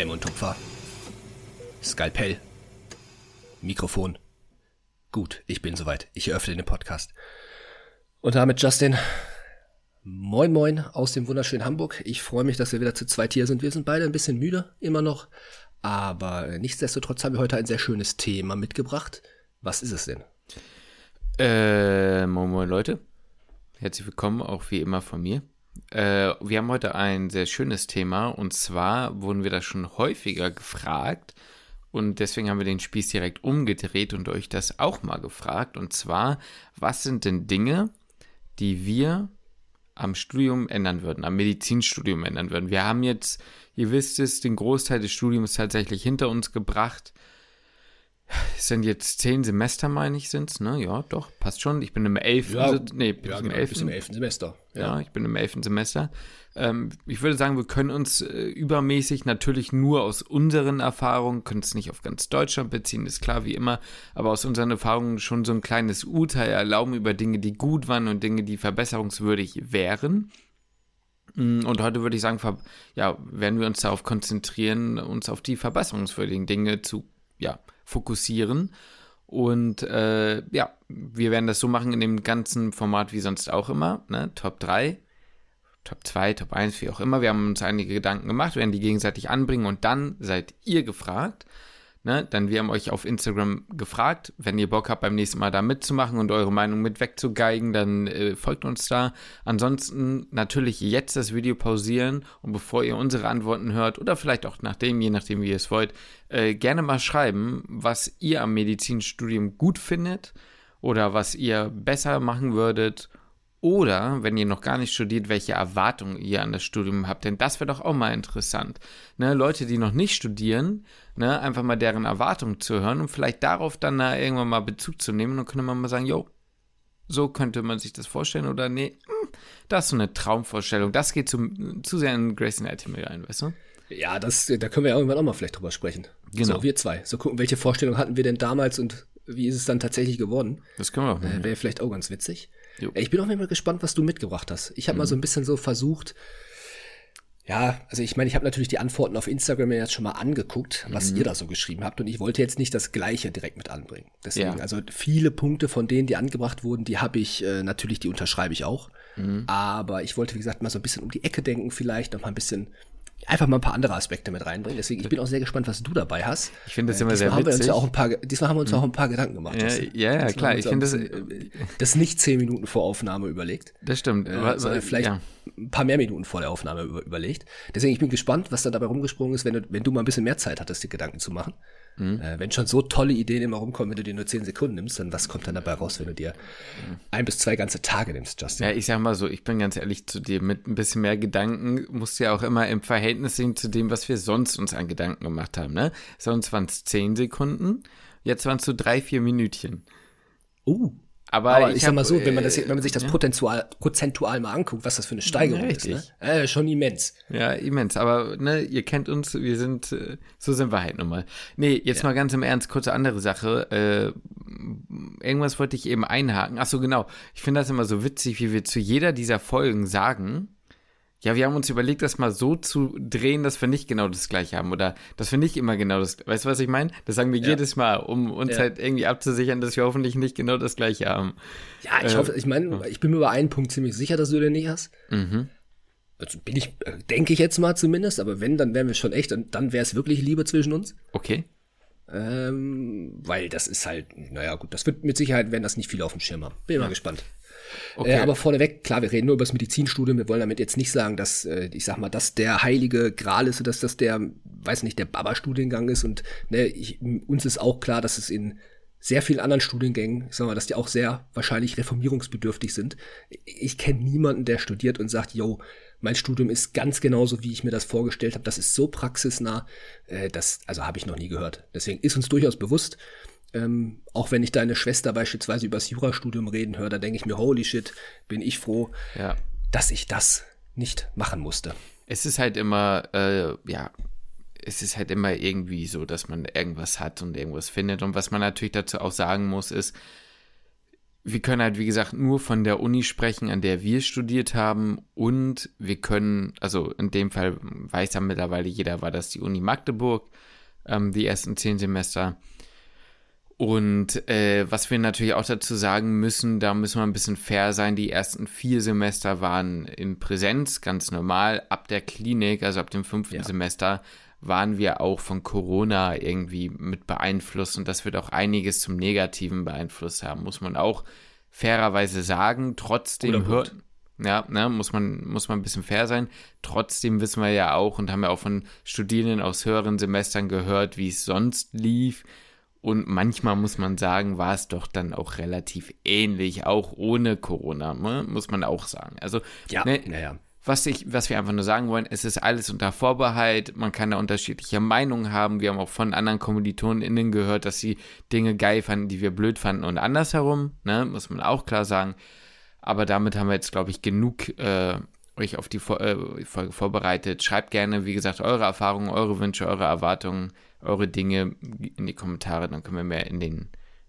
Klemme und Tupfer. Skalpell. Mikrofon. Gut, ich bin soweit. Ich eröffne den Podcast. Und damit Justin. Moin moin aus dem wunderschönen Hamburg. Ich freue mich, dass wir wieder zu zweit hier sind. Wir sind beide ein bisschen müde, immer noch. Aber nichtsdestotrotz haben wir heute ein sehr schönes Thema mitgebracht. Was ist es denn? Äh, moin moin Leute. Herzlich willkommen auch wie immer von mir. Äh, wir haben heute ein sehr schönes Thema und zwar wurden wir da schon häufiger gefragt und deswegen haben wir den Spieß direkt umgedreht und euch das auch mal gefragt und zwar, was sind denn Dinge, die wir am Studium ändern würden, am Medizinstudium ändern würden. Wir haben jetzt, ihr wisst es, den Großteil des Studiums tatsächlich hinter uns gebracht. Es sind jetzt zehn Semester, meine ich, sind es, ne? Ja, doch, passt schon. Ich bin im elften, Ja, nee, bin Ja, ich genau, im elften, bis im elften Semester. ja. ich bin im elften Semester. Ähm, ich würde sagen, wir können uns äh, übermäßig natürlich nur aus unseren Erfahrungen, können es nicht auf ganz Deutschland beziehen, ist klar wie immer, aber aus unseren Erfahrungen schon so ein kleines Urteil erlauben über Dinge, die gut waren und Dinge, die verbesserungswürdig wären. Mm, Und heute würde ich sagen, ja, werden wir uns darauf konzentrieren, uns auf die verbesserungswürdigen Dinge zu ja, fokussieren. Und äh, ja, wir werden das so machen in dem ganzen Format wie sonst auch immer. Ne? Top 3, Top 2, Top 1, wie auch immer. Wir haben uns einige Gedanken gemacht, werden die gegenseitig anbringen und dann seid ihr gefragt. Ne? Dann wir haben euch auf Instagram gefragt. Wenn ihr Bock habt, beim nächsten Mal da mitzumachen und eure Meinung mit wegzugeigen, dann äh, folgt uns da. Ansonsten natürlich jetzt das Video pausieren und bevor ihr unsere Antworten hört oder vielleicht auch nachdem, je nachdem, wie ihr es wollt, äh, gerne mal schreiben, was ihr am Medizinstudium gut findet oder was ihr besser machen würdet oder, wenn ihr noch gar nicht studiert, welche Erwartungen ihr an das Studium habt. Denn das wäre doch auch mal interessant. Ne, Leute, die noch nicht studieren, ne, einfach mal deren Erwartungen zu hören und vielleicht darauf dann da irgendwann mal Bezug zu nehmen und könnte man mal sagen, jo, so könnte man sich das vorstellen oder nee, hm, das ist so eine Traumvorstellung. Das geht zu, zu sehr in Grace Anatomy rein, weißt du? Ja, das, da können wir ja irgendwann auch mal vielleicht drüber sprechen. Genau. So, wir zwei. So gucken, welche Vorstellung hatten wir denn damals und wie ist es dann tatsächlich geworden? Das können wir auch Äh. Wäre vielleicht auch ganz witzig. Jo. Ich bin auf jeden Fall gespannt, was du mitgebracht hast. Ich habe mal so ein bisschen so versucht, ja, also ich meine, ich habe natürlich die Antworten auf Instagram jetzt schon mal angeguckt, was ihr da so geschrieben habt und ich wollte jetzt nicht das Gleiche direkt mit anbringen. Deswegen, Ja. also viele Punkte von denen, die angebracht wurden, die habe ich äh, natürlich, die unterschreibe ich auch. Aber ich wollte, wie gesagt, mal so ein bisschen um die Ecke denken, vielleicht noch mal ein bisschen, einfach mal ein paar andere Aspekte mit reinbringen. Deswegen, ich bin auch sehr gespannt, was du dabei hast. Ich finde das immer diesmal sehr haben wir uns witzig. ja auch ein paar, diesmal haben wir uns auch ein paar Gedanken gemacht. Ja, ja, ja, klar. Ich finde das, äh, das nicht zehn Minuten vor Aufnahme überlegt, das stimmt. äh, sondern vielleicht ja. ein paar mehr Minuten vor der Aufnahme über, überlegt. Deswegen, ich bin gespannt, was da dabei rumgesprungen ist, wenn du, wenn du mal ein bisschen mehr Zeit hattest, die Gedanken zu machen. Mhm. Äh, wenn schon so tolle Ideen immer rumkommen, wenn du dir nur zehn Sekunden nimmst, dann was kommt dann dabei raus, wenn du dir ein bis zwei ganze Tage nimmst, Justin? Ja, ich sag mal so, ich bin ganz ehrlich zu dir, mit ein bisschen mehr Gedanken musst du ja auch immer im Verhältnis sehen zu dem, was wir sonst uns an Gedanken gemacht haben, ne? Sonst waren es zehn Sekunden, jetzt waren es so drei, vier Minütchen. Uh. Aber, Aber ich, sag hab, mal so, wenn man, das, äh, wenn man sich das ja, prozentual, prozentual mal anguckt, was das für eine Steigerung Ja, ist, ne? richtig. Äh, schon immens. Ja, immens. Aber ne, ihr kennt uns, wir sind, äh, so sind wir halt nun mal. Nee, jetzt mal ganz im Ernst, kurze andere Sache. Äh, irgendwas wollte ich eben einhaken. Ach so, genau. Ich finde das immer so witzig, wie wir zu jeder dieser Folgen sagen, ja, wir haben uns überlegt, das mal so zu drehen, dass wir nicht genau das gleiche haben. Oder dass wir nicht immer genau das, weißt du, was ich meine? Das sagen wir jedes Mal, um uns Ja. halt irgendwie abzusichern, dass wir hoffentlich nicht genau das gleiche haben. Ja, ich Äh, hoffe, ich meine, ich bin mir über einen Punkt ziemlich sicher, dass du den nicht hast. Mhm. Also bin ich, äh, denke ich jetzt mal zumindest, aber wenn, dann wären wir schon echt, dann, dann wäre es wirklich Liebe zwischen uns. Okay. Ähm, weil das ist halt, naja, gut, das wird mit Sicherheit, werden das nicht viele auf dem Schirm haben. Bin mal gespannt. Okay. Äh, aber vorneweg, klar, wir reden nur über das Medizinstudium. Wir wollen damit jetzt nicht sagen, dass, äh, ich sag mal, dass der heilige Gral ist, dass das der, weiß nicht, der Baba-Studiengang ist. Und ne, ich, uns ist auch klar, dass es in sehr vielen anderen Studiengängen, ich sag mal, dass die auch sehr wahrscheinlich reformierungsbedürftig sind. Ich kenne niemanden, der studiert und sagt, yo, mein Studium ist ganz genauso, wie ich mir das vorgestellt habe. Das ist so praxisnah. Äh, das, also habe ich noch nie gehört. Deswegen ist uns durchaus bewusst, ähm, auch wenn ich deine Schwester beispielsweise über das Jurastudium reden höre, da denke ich mir, holy shit, bin ich froh, Ja. dass ich das nicht machen musste. Es ist halt immer, äh, ja, es ist halt immer irgendwie so, dass man irgendwas hat und irgendwas findet. Und was man natürlich dazu auch sagen muss, ist, wir können halt, wie gesagt, nur von der Uni sprechen, an der wir studiert haben. Und wir können, also in dem Fall weiß ja mittlerweile jeder, war das die Uni Magdeburg, ähm, die ersten zehn Semester. Und äh, was wir natürlich auch dazu sagen müssen, da müssen wir ein bisschen fair sein. Die ersten vier Semester waren in Präsenz, ganz normal. Ab der Klinik, also ab dem fünften ja. Semester, waren wir auch von Corona irgendwie mit beeinflusst und das wird auch einiges zum Negativen beeinflusst haben, muss man auch fairerweise sagen. Trotzdem hört, ja, ne, muss man, muss man ein bisschen fair sein. Trotzdem wissen wir ja auch und haben ja auch von Studierenden aus höheren Semestern gehört, wie es sonst lief. Und manchmal muss man sagen, war es doch dann auch relativ ähnlich, auch ohne Corona, ne? muss man auch sagen. Also, ja, ne, naja was, ich, was wir einfach nur sagen wollen, es ist alles unter Vorbehalt, man kann da unterschiedliche Meinungen haben. Wir haben auch von anderen KommilitonInnen gehört, dass sie Dinge geil fanden, die wir blöd fanden und andersherum, ne, muss man auch klar sagen. Aber damit haben wir jetzt, glaube ich, genug äh, euch auf die äh, Folge vorbereitet. Schreibt gerne, wie gesagt, eure Erfahrungen, eure Wünsche, eure Erwartungen, eure Dinge in die Kommentare, dann können wir mehr in den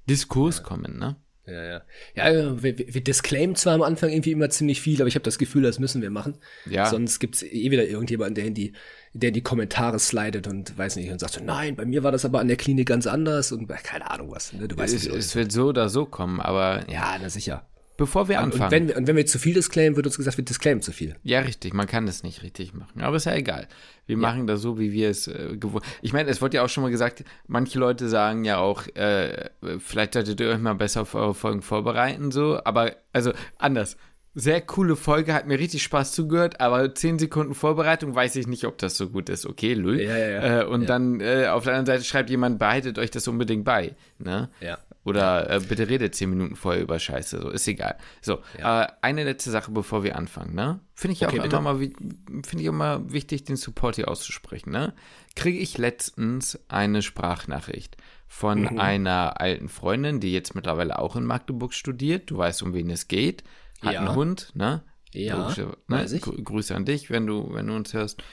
Diskurs kommen, ne? Ja, ja. Ja, wir, wir disclaimen zwar am Anfang irgendwie immer ziemlich viel, aber ich habe das Gefühl, das müssen wir machen. Ja. Sonst gibt's eh wieder irgendjemanden, der in die, der in die Kommentare slidet und weiß nicht und sagt so, nein, bei mir war das aber an der Klinik ganz anders und keine Ahnung was. Ne? Du weißt, es, es wird so oder so kommen, aber. Ja, na sicher. Bevor wir anfangen. Und wenn, wir, und wenn wir zu viel disclaimen, wird uns gesagt, wir disclaimen zu viel. Ja, richtig. Man kann das nicht richtig machen. Aber ist ja egal. Wir ja. machen das so, wie wir es äh, gewohnt. Ich meine, es wurde ja auch schon mal gesagt, manche Leute sagen ja auch, äh, vielleicht solltet ihr euch mal besser auf eure Folgen vorbereiten, so. Aber, also, anders. Sehr coole Folge, hat mir richtig Spaß zugehört, aber 10 Sekunden Vorbereitung weiß ich nicht, ob das so gut ist. Okay, Lull. Ja, ja, ja. Äh, und dann äh, auf der anderen Seite schreibt jemand, behaltet euch das unbedingt bei. Ne? Ja. Oder äh, bitte redet zehn Minuten vorher über Scheiße, so ist egal. So, ja. äh, eine letzte Sache, bevor wir anfangen, ne? Finde ich okay, auch bitte. immer mal finde ich immer wichtig, den Support hier auszusprechen, ne? Kriege ich letztens eine Sprachnachricht von mhm. einer alten Freundin, die jetzt mittlerweile auch in Magdeburg studiert. Du weißt, um wen es geht. Hat ja. einen Hund, ne? Ja. ne? Grüße an dich, wenn du, wenn du uns hörst.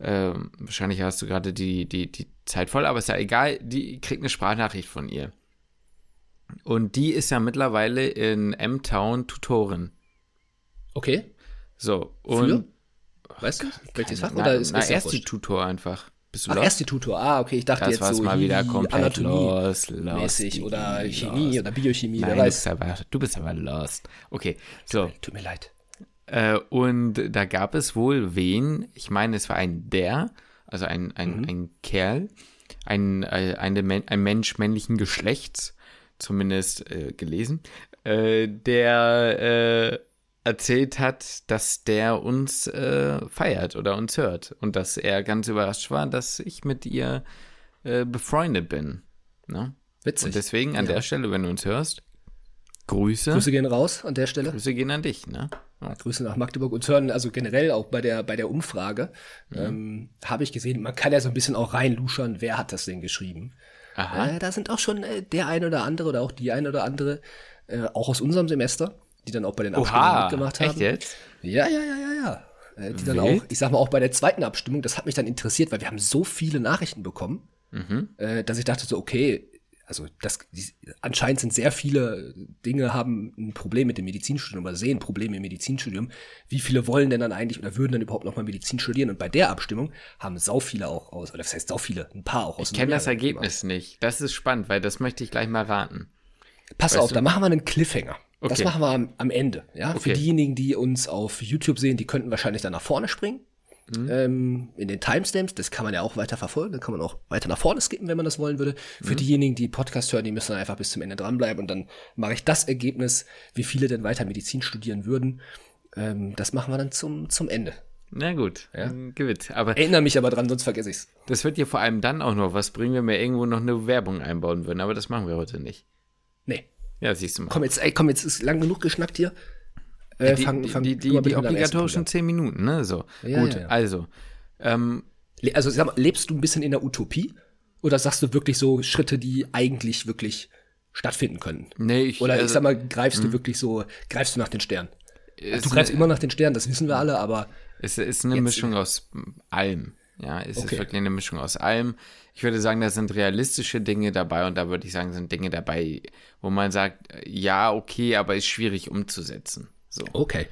Ähm, wahrscheinlich hast du gerade die, die, die Zeit voll, aber ist ja egal, die kriegt eine Sprachnachricht von ihr. Und die ist ja mittlerweile in M-Town Tutorin. Okay. So, und. Für? Weißt du? Welches Fach? Oder ist, na, ist erst die Tutor einfach. Bist du Ach, erst die Tutor. Ah, okay. Ich dachte das jetzt so mal wieder komplett Anatomie lost, lost, mäßig oder Chemie oder Biochemie. Nein, wer du weiß. bist, aber, du bist aber lost. Okay, so. Tut mir leid. Äh, und da gab es wohl wen, ich meine, es war ein der, also ein, ein, mhm. ein Kerl, ein, äh, eine, ein Mensch männlichen Geschlechts, zumindest äh, gelesen, äh, der äh, erzählt hat, dass der uns äh, feiert oder uns hört und dass er ganz überrascht war, dass ich mit ihr äh, befreundet bin. Ne? Witzig. Und deswegen an ja. der Stelle, wenn du uns hörst, Grüße. Grüße gehen raus an der Stelle. Grüße gehen an dich, ne? Ja. Grüße nach Magdeburg und hören, also generell auch bei der, bei der Umfrage, mhm. ähm, habe ich gesehen, man kann ja so ein bisschen auch reinluschern, wer hat das denn geschrieben. Äh, da sind auch schon äh, der eine oder andere oder auch die eine oder andere, äh, auch aus unserem Semester, die dann auch bei den Abstimmungen mitgemacht haben. Echt jetzt? Ja, ja, ja, ja, ja. Äh, die dann Wild? auch, ich sag mal, auch bei der zweiten Abstimmung, das hat mich dann interessiert, weil wir haben so viele Nachrichten bekommen, Mhm. äh, dass ich dachte so, okay, also das, die, anscheinend sind sehr viele Dinge haben ein Problem mit dem Medizinstudium oder sehen Probleme im Medizinstudium. Wie viele wollen denn dann eigentlich oder würden dann überhaupt noch mal Medizin studieren? Und bei der Abstimmung haben sau viele auch aus, oder das heißt sau viele, ein paar auch aus. Ich kenne das Ergebnis nicht. Das ist spannend, weil das möchte ich gleich mal raten. Pass Weißt auf, du? da machen wir einen Cliffhanger. Das Okay. machen wir am, am Ende. Ja, für Okay. diejenigen, die uns auf YouTube sehen, die könnten wahrscheinlich dann nach vorne springen. Mhm. Ähm, in den Timestamps, das kann man ja auch weiter verfolgen, dann kann man auch weiter nach vorne skippen, wenn man das wollen würde. Mhm. Für diejenigen, die Podcast hören, die müssen dann einfach bis zum Ende dranbleiben und dann mache ich das Ergebnis, wie viele denn weiter Medizin studieren würden. Ähm, das machen wir dann zum, zum Ende. Na gut, Ja. gewitt. Aber Erinnere mich aber dran, sonst vergesse ich's. das wird dir vor allem dann auch noch was bringen, wenn wir irgendwo noch eine Werbung einbauen würden. Aber das machen wir heute nicht. Nee. Ja, siehst du mal. Komm jetzt, ey, komm, jetzt ist lang genug geschnackt hier. Äh, die, fang, die, fang die, die, obligatorischen zehn Minuten, ne? So. Ja, Gut, ja, ja. also. Ähm, Also sag mal, lebst du ein bisschen in der Utopie? Oder sagst du wirklich so Schritte, die eigentlich wirklich stattfinden können? nee, ich. Oder ich also, sag mal, greifst du wirklich so, greifst du nach den Sternen? es Du greifst ist, immer nach den Sternen, das wissen wir alle, aber es ist eine Mischung aus allem. Ja, es Okay. ist wirklich eine Mischung aus allem. Ich würde sagen, da sind realistische Dinge dabei und da würde ich sagen, sind Dinge dabei, wo man sagt, ja, okay, aber ist schwierig umzusetzen. So. Okay.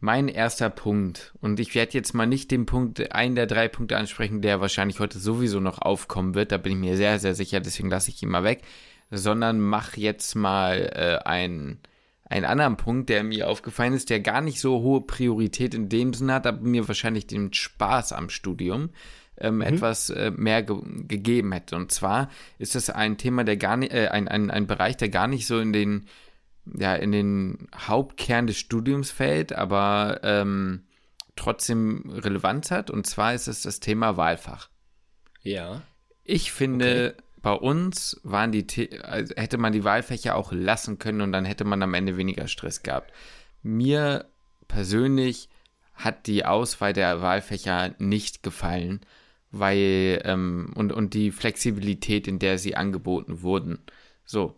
Mein erster Punkt, und ich werde jetzt mal nicht den Punkt, einen der drei Punkte ansprechen, der wahrscheinlich heute sowieso noch aufkommen wird, da bin ich mir sehr, sehr sicher, deswegen lasse ich ihn mal weg, sondern mach jetzt mal äh, einen, einen anderen Punkt, der mir aufgefallen ist, der gar nicht so hohe Priorität in dem Sinne hat, aber mir wahrscheinlich den Spaß am Studium ähm, etwas äh, mehr ge gegeben hätte. Und zwar ist das ein Thema, der gar nicht, äh, ein, ein, ein Bereich, der gar nicht so in den ja, in den Hauptkern des Studiums fällt, aber ähm, trotzdem Relevanz hat. Und zwar ist es das Thema Wahlfach. Ja. Ich finde, bei uns waren die, The also hätte man die Wahlfächer auch lassen können und dann hätte man am Ende weniger Stress gehabt. Mir persönlich hat die Auswahl der Wahlfächer nicht gefallen, weil ähm, und, und die Flexibilität, in der sie angeboten wurden. So,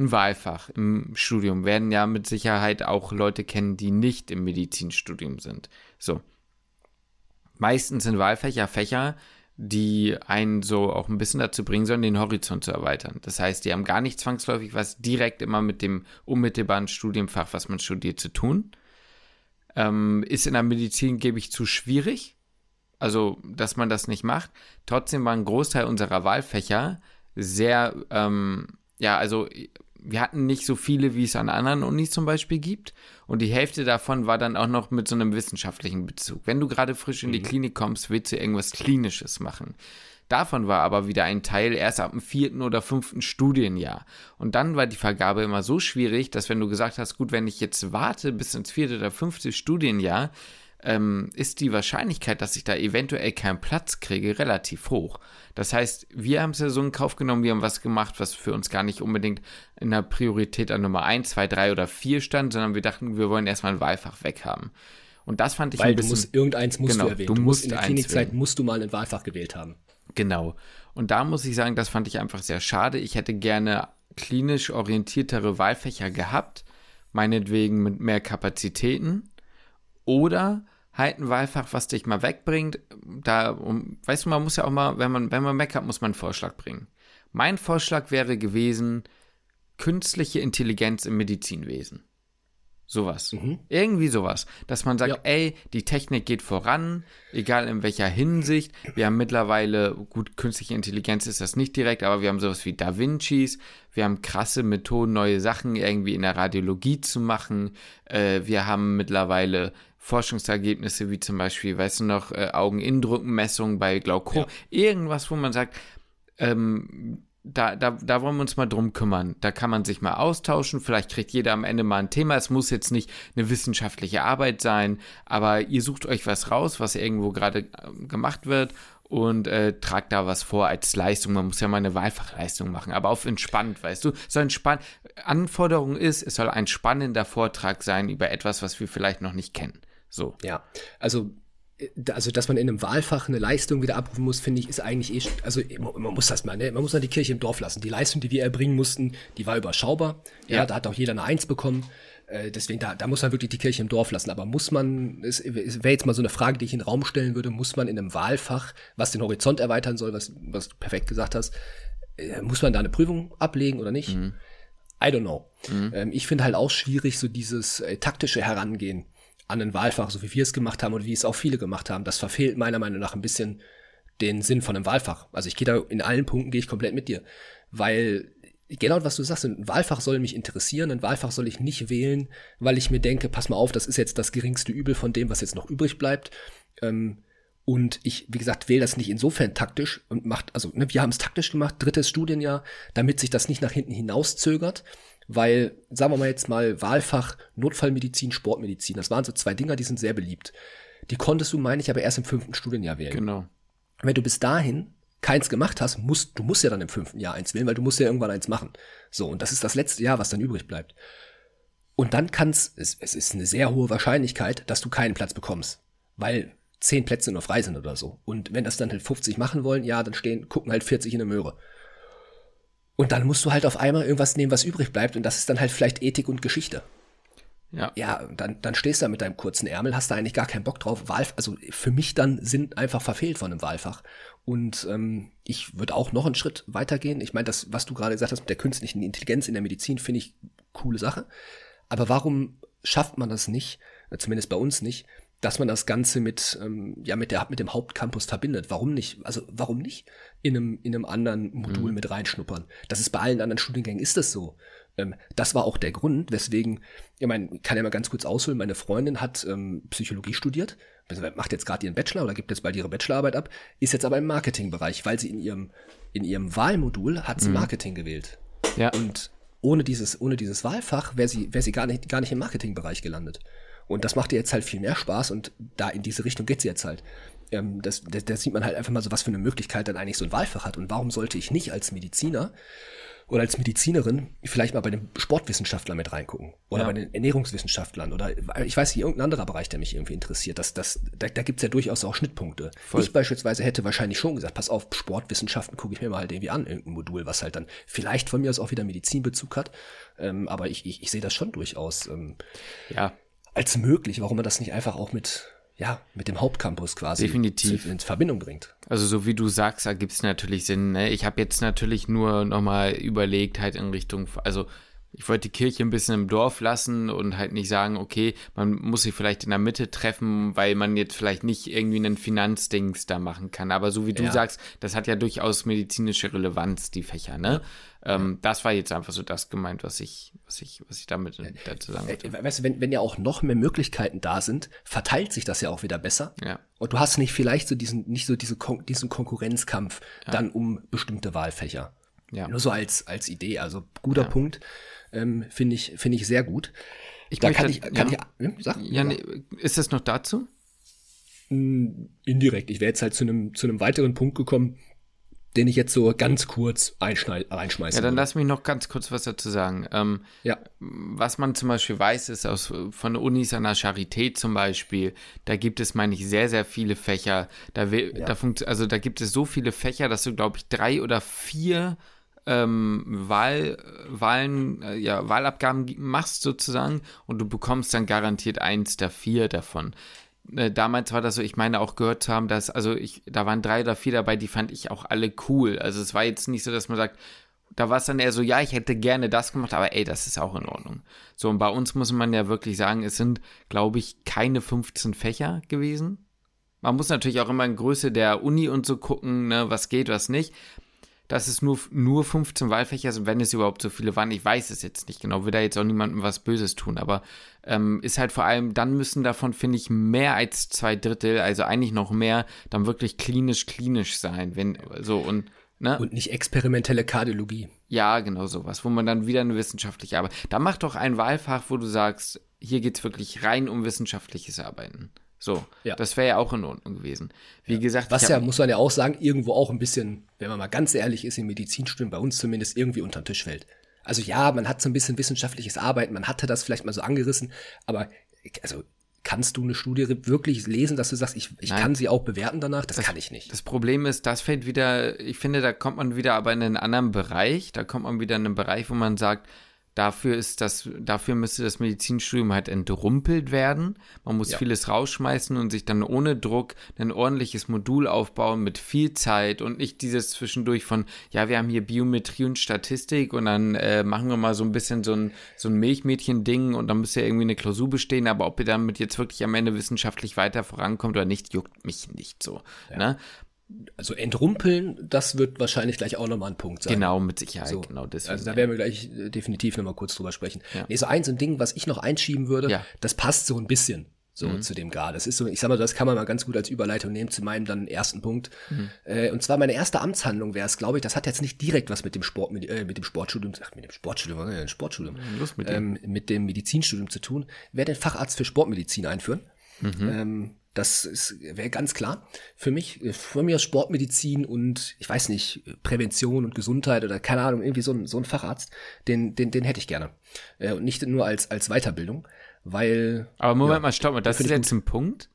ein Wahlfach im Studium werden ja mit Sicherheit auch Leute kennen, die nicht im Medizinstudium sind. So. Meistens sind Wahlfächer Fächer, die einen so auch ein bisschen dazu bringen sollen, den Horizont zu erweitern. Das heißt, die haben gar nicht zwangsläufig was direkt immer mit dem unmittelbaren Studienfach, was man studiert, zu tun. Ähm, ist in der Medizin, gebe ich zu, schwierig. Also, dass man das nicht macht. Trotzdem war ein Großteil unserer Wahlfächer sehr, ähm, ja, also wir hatten nicht so viele, wie es an anderen Unis zum Beispiel gibt. Und die Hälfte davon war dann auch noch mit so einem wissenschaftlichen Bezug. Wenn du gerade frisch in die Klinik kommst, willst du irgendwas Klinisches machen. Davon war aber wieder ein Teil erst ab dem vierten oder fünften Studienjahr. Und dann war die Vergabe immer so schwierig, dass wenn du gesagt hast, gut, wenn ich jetzt warte bis ins vierte oder fünfte Studienjahr, ähm, ist die Wahrscheinlichkeit, dass ich da eventuell keinen Platz kriege, relativ hoch. Das heißt, wir haben es ja so in Kauf genommen, wir haben was gemacht, was für uns gar nicht unbedingt in der Priorität an Nummer 1, 2, 3 oder 4 stand, sondern wir dachten, wir wollen erstmal ein Wahlfach weghaben. Und das fand ich Weil ein du bisschen. musst, irgendeins musst Genau, du erwähnen. du Du, musst in der Klinikzeit wählen. musst du mal ein Wahlfach gewählt haben. Genau. Und da muss ich sagen, das fand ich einfach sehr schade. Ich hätte gerne klinisch orientiertere Wahlfächer gehabt, meinetwegen mit mehr Kapazitäten. Oder halt ein Wahlfach, was dich mal wegbringt. Da, um, weißt du, man muss ja auch mal, wenn man, wenn man meckert, muss man einen Vorschlag bringen. Mein Vorschlag wäre gewesen, künstliche Intelligenz im Medizinwesen. Sowas. Irgendwie sowas. Dass man sagt, Ja. ey, die Technik geht voran, egal in welcher Hinsicht. Wir haben mittlerweile, gut, künstliche Intelligenz ist das nicht direkt, aber wir haben sowas wie Da Vincis. Wir haben krasse Methoden, neue Sachen irgendwie in der Radiologie zu machen. Äh, wir haben mittlerweile Forschungsergebnisse wie zum Beispiel, weißt du noch, äh, Augeninnendrückenmessung bei Glaukom. Irgendwas, wo man sagt, ähm, da, da, da wollen wir uns mal drum kümmern. Da kann man sich mal austauschen. Vielleicht kriegt jeder am Ende mal ein Thema. Es muss jetzt nicht eine wissenschaftliche Arbeit sein, aber ihr sucht euch was raus, was irgendwo gerade ähm, gemacht wird und äh, tragt da was vor als Leistung. Man muss ja mal eine Wahlfachleistung machen, aber auf entspannt, weißt du. So entspannt. Anforderung ist, es soll ein spannender Vortrag sein über etwas, was wir vielleicht noch nicht kennen. So. Ja, also, äh, also dass man in einem Wahlfach eine Leistung wieder abrufen muss, finde ich, ist eigentlich eh, also man muss das mal, ne? man muss mal die Kirche im Dorf lassen. Die Leistung, die wir erbringen mussten, die war überschaubar. Ja, Ja. da hat auch jeder eine Eins bekommen. Äh, Deswegen, da, da muss man wirklich die Kirche im Dorf lassen. Aber muss man, es wäre jetzt mal so eine Frage, die ich in den Raum stellen würde, muss man in einem Wahlfach, was den Horizont erweitern soll, was, was du perfekt gesagt hast, äh, muss man da eine Prüfung ablegen oder nicht? I don't know. Ähm, ich finde halt auch schwierig, so dieses äh, taktische Herangehen an ein Wahlfach, so wie wir es gemacht haben und wie es auch viele gemacht haben. Das verfehlt meiner Meinung nach ein bisschen den Sinn von einem Wahlfach. Also ich gehe da in allen Punkten gehe ich komplett mit dir, weil genau was du sagst, ein Wahlfach soll mich interessieren, ein Wahlfach soll ich nicht wählen, weil ich mir denke, pass mal auf, das ist jetzt das geringste Übel von dem, was jetzt noch übrig bleibt. Ähm, und ich, wie gesagt, wähle das nicht insofern taktisch und macht, also ne, wir haben es taktisch gemacht, drittes Studienjahr, damit sich das nicht nach hinten hinauszögert, weil, sagen wir mal jetzt mal, Wahlfach Notfallmedizin, Sportmedizin, das waren so zwei Dinger, die sind sehr beliebt. Die konntest du, meine ich, aber erst im fünften Studienjahr wählen. Genau. Wenn du bis dahin keins gemacht hast, musst, du musst ja dann im fünften Jahr eins wählen, weil du musst ja irgendwann eins machen. So, und das ist das letzte Jahr, was dann übrig bleibt. Und dann kann's, es, es ist eine sehr hohe Wahrscheinlichkeit, dass du keinen Platz bekommst. Weil zehn Plätze nur frei sind oder so. Und wenn das dann halt 50 machen wollen, ja, dann stehen, gucken halt 40 in der Möhre. Und dann musst du halt auf einmal irgendwas nehmen, was übrig bleibt. Und das ist dann halt vielleicht Ethik und Geschichte. Ja. Ja, dann, dann stehst du da mit deinem kurzen Ärmel, hast da eigentlich gar keinen Bock drauf. Wahl, also für mich dann sind einfach verfehlt von einem Wahlfach. Und ähm, ich würde auch noch einen Schritt weitergehen. Ich meine, das, was du gerade gesagt hast mit der künstlichen Intelligenz in der Medizin, finde ich coole Sache. Aber warum schafft man das nicht, zumindest bei uns nicht, dass man das Ganze mit, ähm, ja, mit, der, mit dem Hauptcampus verbindet. Warum nicht? Also warum nicht in einem, in einem anderen Modul mhm. mit reinschnuppern? Das ist bei allen anderen Studiengängen ist das so. Ähm, das war auch der Grund, weswegen, ich meine, kann ja mal ganz kurz ausholen, meine Freundin hat ähm, Psychologie studiert, also macht jetzt gerade ihren Bachelor oder gibt jetzt bald ihre Bachelorarbeit ab, ist jetzt aber im Marketingbereich, weil sie in ihrem, in ihrem Wahlmodul hat sie mhm. Marketing gewählt. Ja. Und ohne dieses, ohne dieses Wahlfach wäre sie, wäre sie gar nicht, gar nicht im Marketingbereich gelandet. Und das macht ihr jetzt halt viel mehr Spaß und da in diese Richtung geht sie jetzt halt. Ähm, das, das, das sieht man halt einfach mal so, was für eine Möglichkeit dann eigentlich so ein Wahlfach hat. Und warum sollte ich nicht als Mediziner oder als Medizinerin vielleicht mal bei den Sportwissenschaftlern mit reingucken oder ja. bei den Ernährungswissenschaftlern oder ich weiß nicht, irgendein anderer Bereich, der mich irgendwie interessiert. Das, das, da, da gibt es ja durchaus auch Schnittpunkte. Voll. Ich beispielsweise hätte wahrscheinlich schon gesagt, pass auf, Sportwissenschaften gucke ich mir mal halt irgendwie an, irgendein Modul, was halt dann vielleicht von mir aus auch wieder Medizinbezug hat. Ähm, aber ich, ich, ich sehe das schon durchaus ähm, ja. Als möglich, warum man das nicht einfach auch mit ja, mit dem Hauptcampus quasi Definitiv. in Verbindung bringt. Also so wie du sagst, da gibt es natürlich Sinn. Ne? Ich habe jetzt natürlich nur nochmal überlegt, halt in Richtung, also ich wollte die Kirche ein bisschen im Dorf lassen und halt nicht sagen, okay, man muss sich vielleicht in der Mitte treffen, weil man jetzt vielleicht nicht irgendwie einen Finanzdings da machen kann. Aber so wie du ja. sagst, das hat ja durchaus medizinische Relevanz, die Fächer, ne? Ja. Ähm, das war jetzt einfach so das gemeint, was ich, was ich, was ich damit dazu sagen wollte. Weißt du, wenn, wenn ja auch noch mehr Möglichkeiten da sind, verteilt sich das ja auch wieder besser. Ja. Und du hast nicht vielleicht so diesen, nicht so diese Kon diesen Konkurrenzkampf ja. dann um bestimmte Wahlfächer. Ja. Nur so als, als Idee. Also guter Punkt ähm, finde ich, finde ich sehr gut. Ich da möchte, kann ich, kann ja. ich, hm, sag, ja, nee, ist das noch dazu? Hm, indirekt. Ich wäre jetzt halt zu einem, zu einem weiteren Punkt gekommen, den ich jetzt so ganz kurz reinschmeiße. Ja, dann lass mich noch ganz kurz was dazu sagen. Ähm, ja. Was man zum Beispiel weiß, ist aus, von Unis an der Charité zum Beispiel, da gibt es, meine ich, sehr, sehr viele Fächer. Da, ja. da, also da gibt es so viele Fächer, dass du, glaube ich, drei oder vier ähm, Wahl, Wahlen, äh, ja, Wahlabgaben machst sozusagen und du bekommst dann garantiert eins der vier davon. Äh, damals war das so, ich meine auch gehört zu haben, dass, also ich, da waren drei oder vier dabei, die fand ich auch alle cool. Also es war jetzt nicht so, dass man sagt, da war es dann eher so, ja, ich hätte gerne das gemacht, aber ey, das ist auch in Ordnung. So, und bei uns muss man ja wirklich sagen, es sind, glaube ich, keine 15 Fächer gewesen. Man muss natürlich auch immer in Größe der Uni und so gucken, ne, was geht, was nicht dass es nur, nur 15 Wahlfächer sind, wenn es überhaupt so viele waren. Ich weiß es jetzt nicht genau, will da jetzt auch niemandem was Böses tun, aber ähm, ist halt vor allem, dann müssen davon, finde ich, mehr als zwei Drittel, also eigentlich noch mehr, dann wirklich klinisch, klinisch sein. Wenn, so und Ne? Und nicht experimentelle Kardiologie. Ja, genau sowas, wo man dann wieder eine wissenschaftliche Arbeit. Da mach doch ein Wahlfach, wo du sagst, hier geht es wirklich rein um wissenschaftliches Arbeiten. So, ja. das wäre ja auch in Ordnung gewesen. Wie ja. gesagt, was ja, muss man ja auch sagen, irgendwo auch ein bisschen, wenn man mal ganz ehrlich ist, im Medizinstudium bei uns zumindest irgendwie unter den Tisch fällt. Also ja, man hat so ein bisschen wissenschaftliches Arbeiten, man hatte das vielleicht mal so angerissen, aber also kannst du eine Studie wirklich lesen, dass du sagst, ich, ich kann sie auch bewerten danach? Das, das, kann ich nicht. Das Problem ist, das fällt wieder, ich finde, da kommt man wieder aber in einen anderen Bereich, da kommt man wieder in einen Bereich, wo man sagt, Dafür ist das, dafür müsste das Medizinstudium halt entrumpelt werden. Man muss ja. vieles rausschmeißen und sich dann ohne Druck ein ordentliches Modul aufbauen mit viel Zeit und nicht dieses zwischendurch von, ja, wir haben hier Biometrie und Statistik und dann äh, machen wir mal so ein bisschen so ein, so ein Milchmädchen-Ding und dann müsste ja irgendwie eine Klausur bestehen, aber ob ihr damit jetzt wirklich am Ende wissenschaftlich weiter vorankommt oder nicht, juckt mich nicht so. Ja. Ne? Also entrumpeln, das wird wahrscheinlich gleich auch nochmal ein Punkt sein. Genau, mit Sicherheit, so. genau deswegen. Also da werden wir gleich äh, definitiv nochmal kurz drüber sprechen. Ja. Nee, so eins ein Ding, was ich noch einschieben würde, ja. das passt so ein bisschen so mhm. zu dem Grad. Das ist so, ich sag mal, das kann man mal ganz gut als Überleitung nehmen zu meinem dann ersten Punkt. Mhm. Äh, und zwar meine erste Amtshandlung wäre es, glaube ich, das hat jetzt nicht direkt was mit dem Sport, mit, äh, mit dem Sportstudium, ach, mit dem Sportstudium, äh, Sportstudium, Lust mit, ähm, mit dem Medizinstudium zu tun, wäre den Facharzt für Sportmedizin einführen. Mhm. Ähm, das wäre ganz klar für mich. Von mir Sportmedizin und ich weiß nicht, Prävention und Gesundheit oder keine Ahnung, irgendwie so ein, so ein Facharzt, den, den, den hätte ich gerne. Äh, und nicht nur als, als Weiterbildung, weil. Aber Moment ja, mal, stopp mal, das ist jetzt ein Punkt?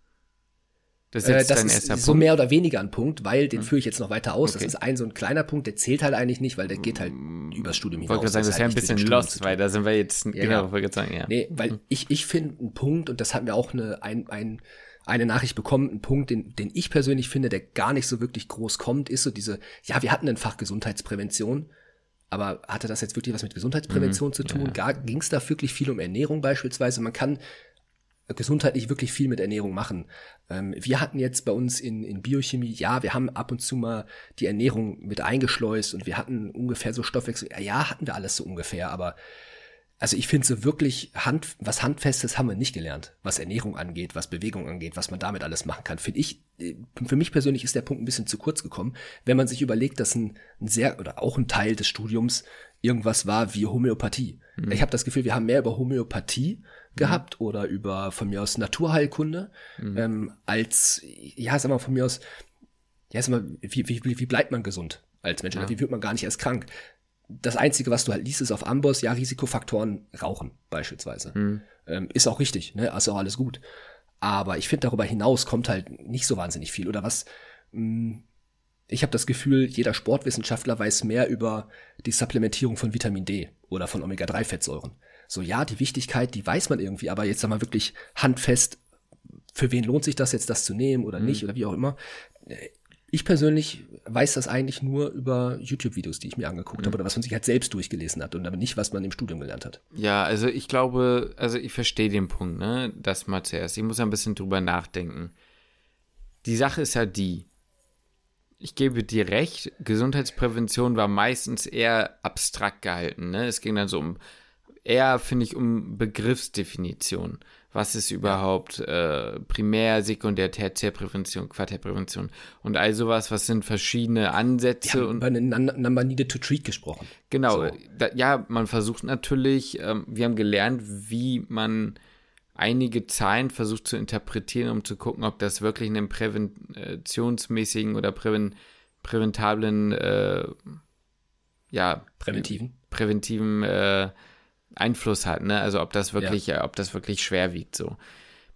Das ist, jetzt äh, das ist so Punkt. mehr oder weniger ein Punkt, weil den Hm. führe ich jetzt noch weiter aus. Okay. Das ist ein so ein kleiner Punkt, der zählt halt eigentlich nicht, weil der geht halt übers Studium Ich hinaus. wollte gerade sagen, das hat ist ja ein bisschen Studium lost, weil da sind wir jetzt, genau, ja. wollte gerade sagen, ja. Nee, weil ich, ich finde einen Punkt, und das hatten wir auch eine, ein, ein, eine Nachricht bekommen, ein Punkt, den, den ich persönlich finde, der gar nicht so wirklich groß kommt, ist so diese, ja, wir hatten ein Fach Gesundheitsprävention, aber hatte das jetzt wirklich was mit Gesundheitsprävention zu tun? Ging es da wirklich viel um Ernährung beispielsweise? Man kann gesundheitlich wirklich viel mit Ernährung machen. Ähm, wir hatten jetzt bei uns in, in Biochemie, ja, wir haben ab und zu mal die Ernährung mit eingeschleust und wir hatten ungefähr so Stoffwechsel. Ja, hatten wir alles so ungefähr, aber also ich finde so wirklich Hand, was Handfestes haben wir nicht gelernt, was Ernährung angeht, was Bewegung angeht, was man damit alles machen kann. Finde ich, äh, für mich persönlich ist der Punkt ein bisschen zu kurz gekommen, wenn man sich überlegt, dass ein, ein sehr oder auch ein Teil des Studiums irgendwas war wie Homöopathie. Ich habe das Gefühl, wir haben mehr über Homöopathie gehabt oder über von mir aus Naturheilkunde ähm, als ja, sag mal von mir aus ja, sag mal, wie, wie, wie bleibt man gesund als Mensch? Oder wie wird man gar nicht erst krank? Das Einzige, was du halt liest, ist auf Amboss, ja, Risikofaktoren rauchen beispielsweise. Ähm, ist auch richtig, ne? Ist auch alles gut. Aber ich finde, darüber hinaus kommt halt nicht so wahnsinnig viel. Oder was, mh, ich habe das Gefühl, jeder Sportwissenschaftler weiß mehr über die Supplementierung von Vitamin D oder von Omega-3-Fettsäuren. So, ja, die Wichtigkeit, die weiß man irgendwie, aber jetzt sag mal wirklich handfest, für wen lohnt sich das jetzt, das zu nehmen oder nicht oder wie auch immer. Ich persönlich weiß das eigentlich nur über YouTube-Videos, die ich mir angeguckt habe oder was man sich halt selbst durchgelesen hat und aber nicht, was man im Studium gelernt hat. Ja, also ich glaube, also ich verstehe den Punkt, ne? Das mal zuerst. Ich muss ein bisschen drüber nachdenken. Die Sache ist ja die, ich gebe dir recht, Gesundheitsprävention war meistens eher abstrakt gehalten, ne? Es ging dann so um, eher finde ich um Begriffsdefinition. Was ist überhaupt äh, Primär-, Sekundär-, Tertiärprävention, Quartärprävention und all sowas, was sind verschiedene Wir Ansätze haben und über einen Num- Number Needed to Treat gesprochen. Genau, So. da, ja, man versucht natürlich, ähm, wir haben gelernt, wie man einige Zahlen versucht zu interpretieren, um zu gucken, ob das wirklich einen präventionsmäßigen oder präven, präventablen, äh, ja, Präventiven. präventiven äh, Einfluss hat, ne? Also ob das wirklich, äh, ob das wirklich schwer wiegt so.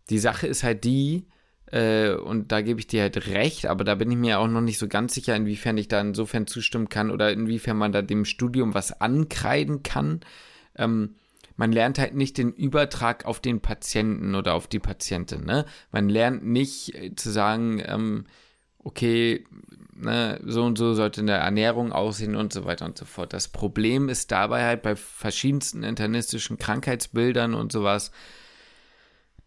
Die Sache ist halt die, äh, und da gebe ich dir halt recht, aber da bin ich mir auch noch nicht so ganz sicher, inwiefern ich da insofern zustimmen kann oder inwiefern man da dem Studium was ankreiden kann. Ähm, man lernt halt nicht den Übertrag auf den Patienten oder auf die Patientin. Ne? Man lernt nicht äh, zu sagen, ähm, okay, ne, so und so sollte eine Ernährung aussehen und so weiter und so fort. Das Problem ist dabei halt bei verschiedensten internistischen Krankheitsbildern und sowas,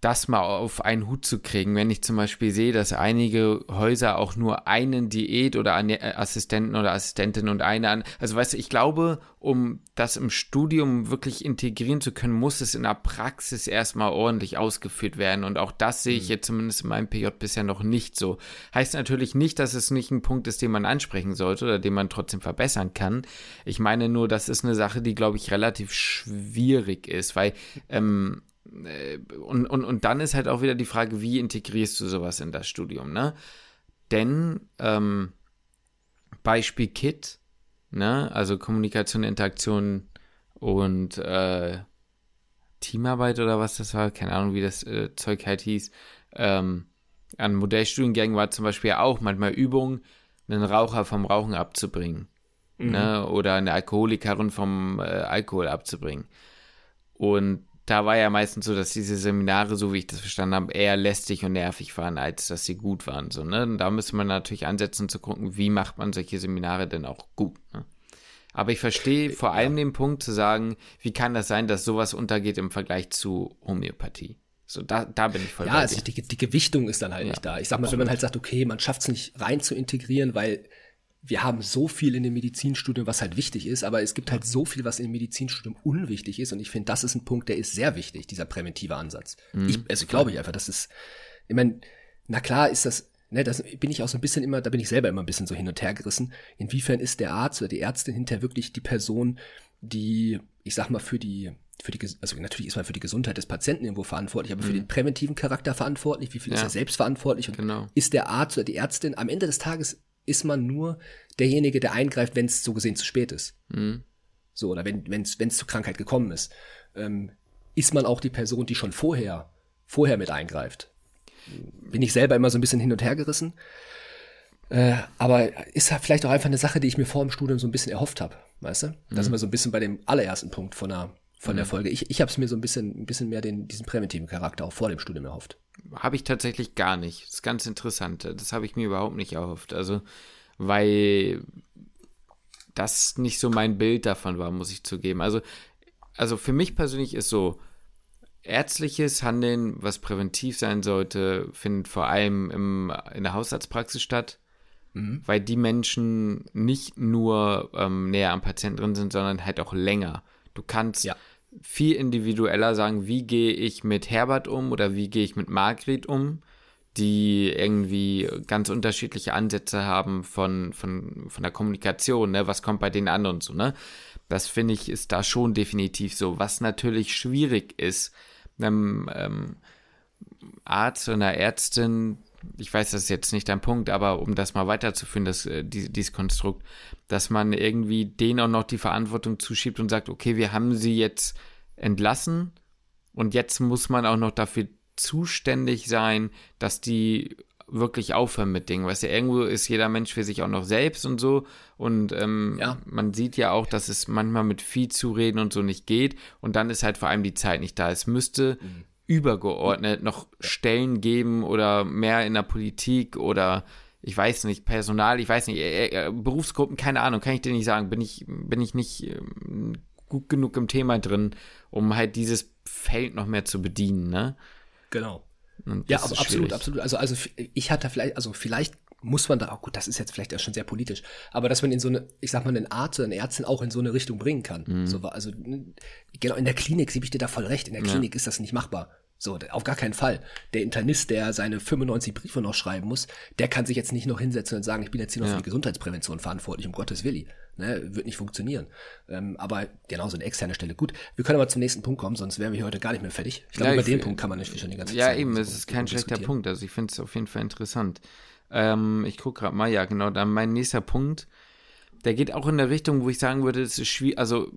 das mal auf einen Hut zu kriegen. Wenn ich zum Beispiel sehe, dass einige Häuser auch nur einen Diät- oder äh, Assistenten oder Assistentin und eine an. Also weißt du, ich glaube, um das im Studium wirklich integrieren zu können, muss es in der Praxis erstmal ordentlich ausgeführt werden. Und auch das sehe ich jetzt zumindest in meinem PJ bisher noch nicht so. Heißt natürlich nicht, dass es nicht ein Punkt ist, den man ansprechen sollte oder den man trotzdem verbessern kann. Ich meine nur, das ist eine Sache, die, glaube ich, relativ schwierig ist, weil ähm, äh, und, und, und dann ist halt auch wieder die Frage, wie integrierst du sowas in das Studium, ne? Denn, ähm, Beispiel Kit, ne? Also Kommunikation, Interaktion und äh, Teamarbeit oder was das war, keine Ahnung, wie das äh, Zeug halt hieß. Ähm, an Modellstudiengängen war zum Beispiel auch manchmal Übung, einen Raucher vom Rauchen abzubringen. Ne? Oder eine Alkoholikerin vom äh, Alkohol abzubringen. Und da war ja meistens so, dass diese Seminare, so wie ich das verstanden habe, eher lästig und nervig waren, als dass sie gut waren. So, ne? Und da müsste man natürlich ansetzen zu gucken, wie macht man solche Seminare denn auch gut. Ne? Aber ich verstehe vor allem den Punkt zu sagen, wie kann das sein, dass sowas untergeht im Vergleich zu Homöopathie. So, da, da bin ich voll Ja, also die, die Gewichtung ist dann halt nicht da. Ich sag mal, wenn man halt sagt, okay, man schafft es nicht rein zu integrieren, weil wir haben so viel in dem Medizinstudium, was halt wichtig ist, aber es gibt halt so viel, was im Medizinstudium unwichtig ist. Und ich finde, das ist ein Punkt, der ist sehr wichtig, dieser präventive Ansatz. Ich, also glaube ich einfach, das ist, ich meine, na klar ist das, ne, das bin ich auch so ein bisschen immer, da bin ich selber immer ein bisschen so hin und her gerissen. Inwiefern ist der Arzt oder die Ärztin hinterher wirklich die Person, die, ich sag mal, für die, für die, also natürlich ist man für die Gesundheit des Patienten irgendwo verantwortlich, aber für den präventiven Charakter verantwortlich, wie viel ist Ja. er selbst verantwortlich und Genau. ist der Arzt oder die Ärztin, am Ende des Tages ist man nur derjenige, der eingreift, wenn es so gesehen zu spät ist. Mhm. So, oder wenn es wenn es zur Krankheit gekommen ist. Ähm, ist man auch die Person, die schon vorher, vorher mit eingreift. bin ich selber immer so ein bisschen hin und her gerissen. Äh, aber ist vielleicht auch einfach eine Sache, die ich mir vor dem Studium so ein bisschen erhofft habe, weißt du? Mhm. Da sind wir so ein bisschen bei dem allerersten Punkt von der, von mhm. der Folge. Ich, ich habe es mir so ein bisschen, ein bisschen mehr den, diesen präventiven Charakter auch vor dem Studium erhofft. Habe ich tatsächlich gar nicht. Das ist ganz interessant. Das habe ich mir überhaupt nicht erhofft. Also, weil das nicht so mein Bild davon war, muss ich zugeben. Also, also für mich persönlich ist so, ärztliches Handeln, was präventiv sein sollte, findet vor allem im, in der Hausarztpraxis statt, mhm. weil die Menschen nicht nur ähm, näher am Patienten drin sind, sondern halt auch länger. Du kannst ja. Viel individueller sagen, wie gehe ich mit Herbert um oder wie gehe ich mit Margret um, die irgendwie ganz unterschiedliche Ansätze haben von, von, von der Kommunikation, ne? was kommt bei denen an und so, ne? Das finde ich ist da schon definitiv so. Was natürlich schwierig ist, einem ähm, Arzt oder einer Ärztin, ich weiß, das ist jetzt nicht dein Punkt, aber um das mal weiterzuführen, das, äh, die, dieses Konstrukt, dass man irgendwie denen auch noch die Verantwortung zuschiebt und sagt, okay, wir haben sie jetzt entlassen und jetzt muss man auch noch dafür zuständig sein, dass die wirklich aufhören mit Dingen. Weißt du, irgendwo ist jeder Mensch für sich auch noch selbst und so. Und ähm, ja. man sieht ja auch, dass es manchmal mit viel zu reden und so nicht geht. Und dann ist halt vor allem die Zeit nicht da. Es müsste mhm. Übergeordnet noch Stellen geben oder mehr in der Politik oder ich weiß nicht, Personal, ich weiß nicht, äh, äh, Berufsgruppen, keine Ahnung, kann ich dir nicht sagen. Bin ich, bin ich nicht äh, gut genug im Thema drin, um halt dieses Feld noch mehr zu bedienen, ne? Genau ja, aber absolut, absolut. Also, also ich hatte vielleicht, also vielleicht muss man da auch, gut, das ist jetzt vielleicht auch schon sehr politisch, aber dass man in so eine, ich sag mal, einen Arzt oder eine Ärztin auch in so eine Richtung bringen kann. Mhm. So, also genau, in der Klinik gebe ich dir da voll recht. In der Klinik ja. ist das nicht machbar. So, auf gar keinen Fall. Der Internist, der seine 95 Briefe noch schreiben muss, der kann sich jetzt nicht noch hinsetzen und sagen, ich bin jetzt hier noch ja. für die Gesundheitsprävention verantwortlich, um Gottes Willi. Ne, wird nicht funktionieren. Ähm, aber genau, so eine externe Stelle. Gut, wir können aber zum nächsten Punkt kommen, sonst wären wir hier heute gar nicht mehr fertig. Ich glaube, ja, über den Punkt kann man natürlich schon die ganze ja, Zeit. Ja, eben, es ist kein schlechter Punkt. Also ich finde es auf jeden Fall interessant. Ähm, ich gucke gerade mal, ja, genau, dann mein nächster Punkt der geht auch in der Richtung, wo ich sagen würde, es ist schwierig, also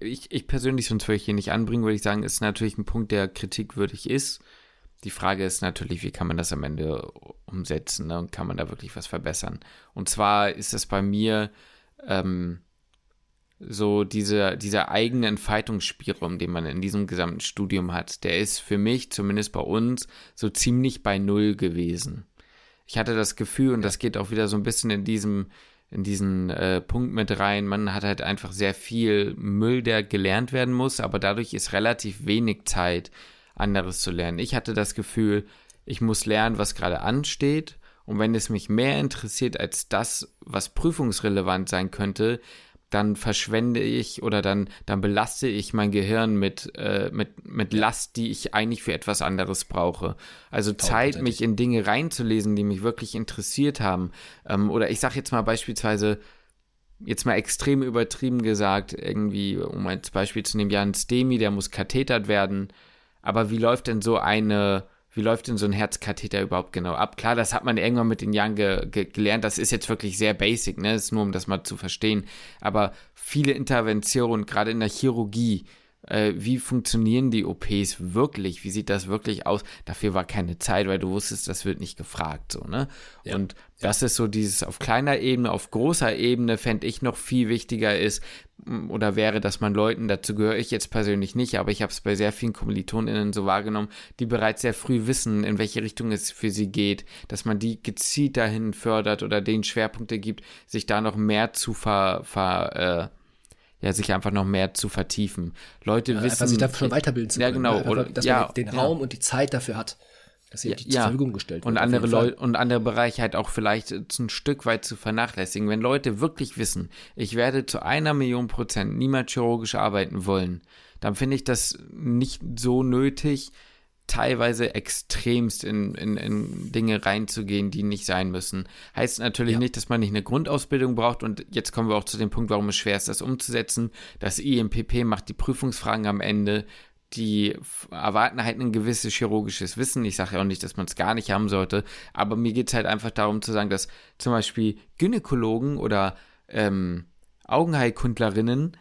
ich, ich persönlich, sonst würde ich hier nicht anbringen, würde ich sagen, ist natürlich ein Punkt, der kritikwürdig ist. Die Frage ist natürlich, wie kann man das am Ende umsetzen ne? und kann man da wirklich was verbessern? Und zwar ist es bei mir ähm, so diese, dieser eigene Entfaltungsspielraum, den man in diesem gesamten Studium hat, der ist für mich, zumindest bei uns, so ziemlich bei Null gewesen. Ich hatte das Gefühl, und das geht auch wieder so ein bisschen in diesem in diesen äh, Punkt mit rein. Man hat halt einfach sehr viel Müll, der gelernt werden muss, aber dadurch ist relativ wenig Zeit, anderes zu lernen. Ich hatte das Gefühl, ich muss lernen, was gerade ansteht. Und wenn es mich mehr interessiert als das, was prüfungsrelevant sein könnte, dann verschwende ich oder dann, dann belaste ich mein Gehirn mit, äh, mit, mit Last, die ich eigentlich für etwas anderes brauche. Also Zeit, mich in Dinge reinzulesen, die mich wirklich interessiert haben. Ähm, oder ich sage jetzt mal beispielsweise, jetzt mal extrem übertrieben gesagt, irgendwie, um als Beispiel zu nehmen, Jan Stemi, der muss kathetert werden. Aber wie läuft denn so eine wie läuft denn so ein Herzkatheter überhaupt genau ab? Klar, das hat man irgendwann mit den Jahren ge ge gelernt. Das ist jetzt wirklich sehr basic, ne? Ist nur, um das mal zu verstehen. Aber viele Interventionen, gerade in der Chirurgie, äh, wie funktionieren die OPs wirklich? Wie sieht das wirklich aus? Dafür war keine Zeit, weil du wusstest, das wird nicht gefragt, so, ne? Ja. Und das ist so dieses auf kleiner Ebene, auf großer Ebene fände ich noch viel wichtiger ist oder wäre, dass man Leuten, dazu gehöre ich jetzt persönlich nicht, aber ich habe es bei sehr vielen KommilitonInnen so wahrgenommen, die bereits sehr früh wissen, in welche Richtung es für sie geht, dass man die gezielt dahin fördert oder denen Schwerpunkte gibt, sich da noch mehr zu ver, ver äh, ja, sich einfach noch mehr zu vertiefen. Leute ja, wissen. sich dafür schon weiterbilden zu können. Ja, genau. Ne? Oder, dass ja, man den Raum und die Zeit dafür hat dass sie ja, zur Verfügung gestellt wird. Und andere Leute und andere Bereiche halt auch vielleicht ein Stück weit zu vernachlässigen. Wenn Leute wirklich wissen, ich werde zu einer Million Prozent niemals chirurgisch arbeiten wollen, dann finde ich das nicht so nötig, teilweise extremst in, in, in Dinge reinzugehen, die nicht sein müssen. Heißt natürlich ja. nicht, dass man nicht eine Grundausbildung braucht und jetzt kommen wir auch zu dem Punkt, warum es schwer ist, das umzusetzen. Das IMPP macht die Prüfungsfragen am Ende die erwarten halt ein gewisses chirurgisches Wissen. Ich sage ja auch nicht, dass man es gar nicht haben sollte, aber mir geht es halt einfach darum zu sagen, dass zum Beispiel Gynäkologen oder ähm, Augenheilkundlerinnen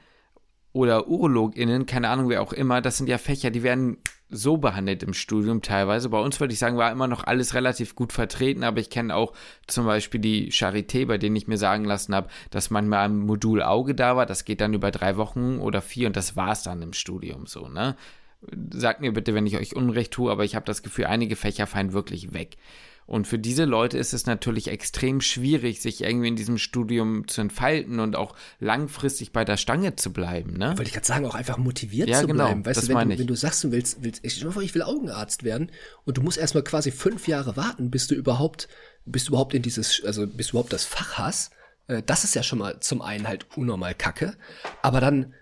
oder UrologInnen, keine Ahnung wer auch immer, das sind ja Fächer, die werden so behandelt im Studium teilweise. Bei uns würde ich sagen, war immer noch alles relativ gut vertreten, aber ich kenne auch zum Beispiel die Charité, bei denen ich mir sagen lassen habe, dass manchmal ein Modul Auge da war. Das geht dann über drei Wochen oder vier und das war es dann im Studium so, ne? Sagt mir bitte, wenn ich euch Unrecht tue, aber ich habe das Gefühl, einige Fächer fallen wirklich weg. Und für diese Leute ist es natürlich extrem schwierig, sich irgendwie in diesem Studium zu entfalten und auch langfristig bei der Stange zu bleiben. Ne? Wollte ich gerade sagen, auch einfach motiviert ja, zu genau, bleiben. Weißt das du, wenn, du, wenn du sagst, du willst, willst ich, ich will Augenarzt werden und du musst erstmal quasi fünf Jahre warten, bis du überhaupt, bis du überhaupt in dieses, also bis du überhaupt das Fach hast. Äh, Das ist ja schon mal zum einen halt unnormal kacke. Aber dann,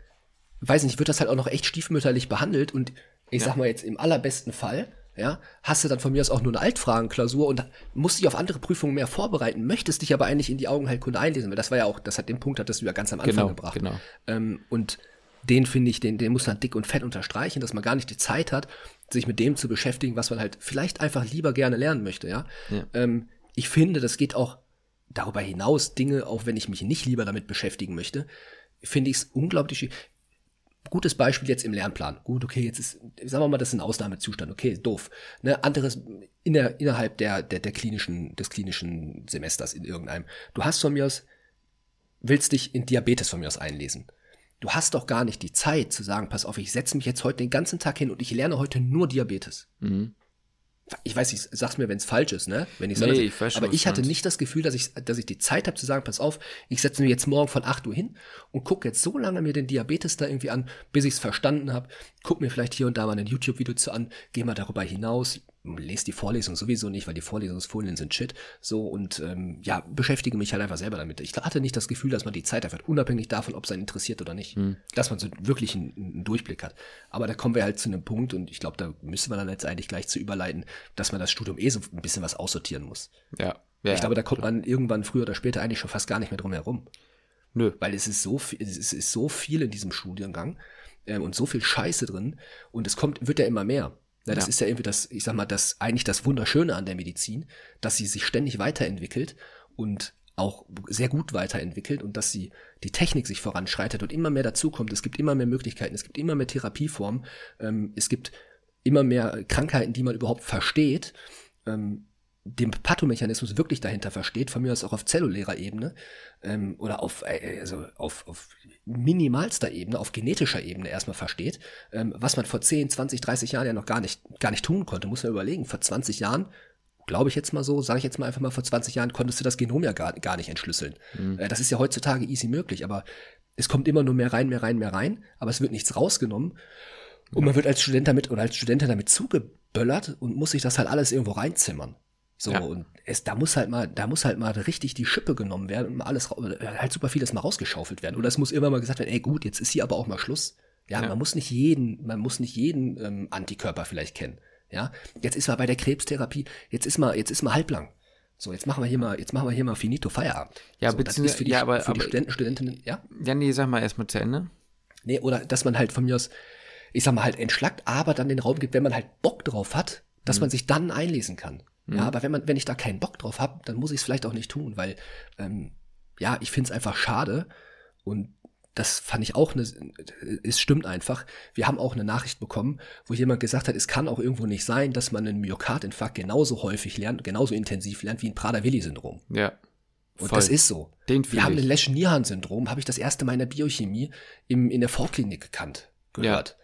weiß nicht, wird das halt auch noch echt stiefmütterlich behandelt und ich sag mal jetzt im allerbesten Fall, ja, hast du dann von mir aus auch nur eine Altfragenklausur und musst dich auf andere Prüfungen mehr vorbereiten, möchtest dich aber eigentlich in die Augenheilkunde einlesen, weil das war ja auch, das hat den Punkt, hattest du ja ganz am Anfang Genau, gebracht. genau. Ähm, und den finde ich, den, den muss man dick und fett unterstreichen, dass man gar nicht die Zeit hat, sich mit dem zu beschäftigen, was man halt vielleicht einfach lieber gerne lernen möchte, ja. Ja. Ähm, ich finde, das geht auch darüber hinaus, Dinge, auch wenn ich mich nicht lieber damit beschäftigen möchte, finde ich es unglaublich schwierig. Gutes Beispiel jetzt im Lernplan. Gut, okay, jetzt ist, sagen wir mal, das ist ein Ausnahmezustand. Okay, doof. Ne, anderes in der, innerhalb der, der, der klinischen, des klinischen Semesters in irgendeinem. Du hast von mir aus, willst dich in Diabetes von mir aus einlesen. Du hast doch gar nicht die Zeit zu sagen, pass auf, ich setze mich jetzt heute den ganzen Tag hin und ich lerne heute nur Diabetes. Mhm. Ich weiß nicht, sag's mir, wenn es falsch ist, ne? Wenn ich's Nee, anders- ich weiß aber ich hatte nicht das Gefühl, dass ich, dass ich die Zeit habe zu sagen, pass auf, ich setze mich jetzt morgen von 8 Uhr hin und gucke jetzt so lange mir den Diabetes da irgendwie an, bis ich es verstanden habe. Guck mir vielleicht hier und da mal ein YouTube-Video zu an, gehe mal darüber hinaus, lese die Vorlesung sowieso nicht, weil die Vorlesungsfolien sind shit. So und ähm, ja, beschäftige mich halt einfach selber damit. Ich hatte nicht das Gefühl, dass man die Zeit hat, unabhängig davon, ob es einen interessiert oder nicht. Hm. Dass man so wirklich einen, einen Durchblick hat. Aber da kommen wir halt zu einem Punkt und ich glaube, da müssen wir dann jetzt eigentlich gleich zu überleiten, dass man das Studium eh so ein bisschen was aussortieren muss. Ja. ja. ich glaube, da kommt man irgendwann früher oder später eigentlich schon fast gar nicht mehr drum herum. Nö. Weil es ist so viel, es ist, es ist so viel in diesem Studiengang ähm, und so viel Scheiße drin und es kommt, wird ja immer mehr. Ja, das Ja. ist ja irgendwie das, ich sag mal, das eigentlich das Wunderschöne an der Medizin, dass sie sich ständig weiterentwickelt und auch sehr gut weiterentwickelt und dass sie die Technik sich voranschreitet und immer mehr dazukommt. Es gibt immer mehr Möglichkeiten, es gibt immer mehr Therapieformen, ähm, es gibt immer mehr Krankheiten, die man überhaupt versteht. Ähm, den Pathomechanismus wirklich dahinter versteht, von mir aus auch auf zellulärer Ebene ähm, oder auf, äh, also auf, auf minimalster Ebene, auf genetischer Ebene erstmal versteht, ähm, was man vor 10, 20, 30 Jahren ja noch gar nicht, gar nicht tun konnte, muss man überlegen. Vor 20 Jahren, glaube ich jetzt mal so, sage ich jetzt mal einfach mal, vor 20 Jahren konntest du das Genom ja gar, gar nicht entschlüsseln. Äh, das ist ja heutzutage easy möglich, aber es kommt immer nur mehr rein, mehr rein, mehr rein, aber es wird nichts rausgenommen. Und man wird als Student damit oder als Studentin damit zugeböllert und muss sich das halt alles irgendwo reinzimmern. So, Ja. und es, da muss halt mal, da muss halt mal richtig die Schippe genommen werden und mal alles, äh, halt super vieles mal rausgeschaufelt werden. Oder es muss immer mal gesagt werden, ey gut, jetzt ist hier aber auch mal Schluss. Ja, Ja. man muss nicht jeden, man muss nicht jeden ähm, Antikörper vielleicht kennen. Ja, jetzt ist mal bei der Krebstherapie, jetzt ist mal, jetzt ist mal halblang. So, jetzt machen wir hier mal, jetzt machen wir hier mal finito Feierabend. Ja, so, das beziehungsweise- ist für die, ja, aber- für die aber- Studenten, Studentinnen, ja? Ja, nee, sag mal erstmal zu Ende. Nee, oder dass man halt von mir aus, ich sag mal, halt entschlackt, aber dann den Raum gibt, wenn man halt Bock drauf hat, dass man sich dann einlesen kann. Ja, aber wenn man, wenn ich da keinen Bock drauf habe, dann muss ich es vielleicht auch nicht tun, weil ähm, ja, ich finde es einfach schade und das fand ich auch, eine, es stimmt einfach. Wir haben auch eine Nachricht bekommen, wo jemand gesagt hat, es kann auch irgendwo nicht sein, dass man einen Myokardinfarkt genauso häufig lernt, genauso intensiv lernt wie ein Prader-Willi-Syndrom. Ja. Und Voll. das ist so. Den Wir haben ich. ein Lesch-Nihan-Syndrom, habe ich das erste Mal in der Biochemie im, in der Vorklinik gekannt, gehört.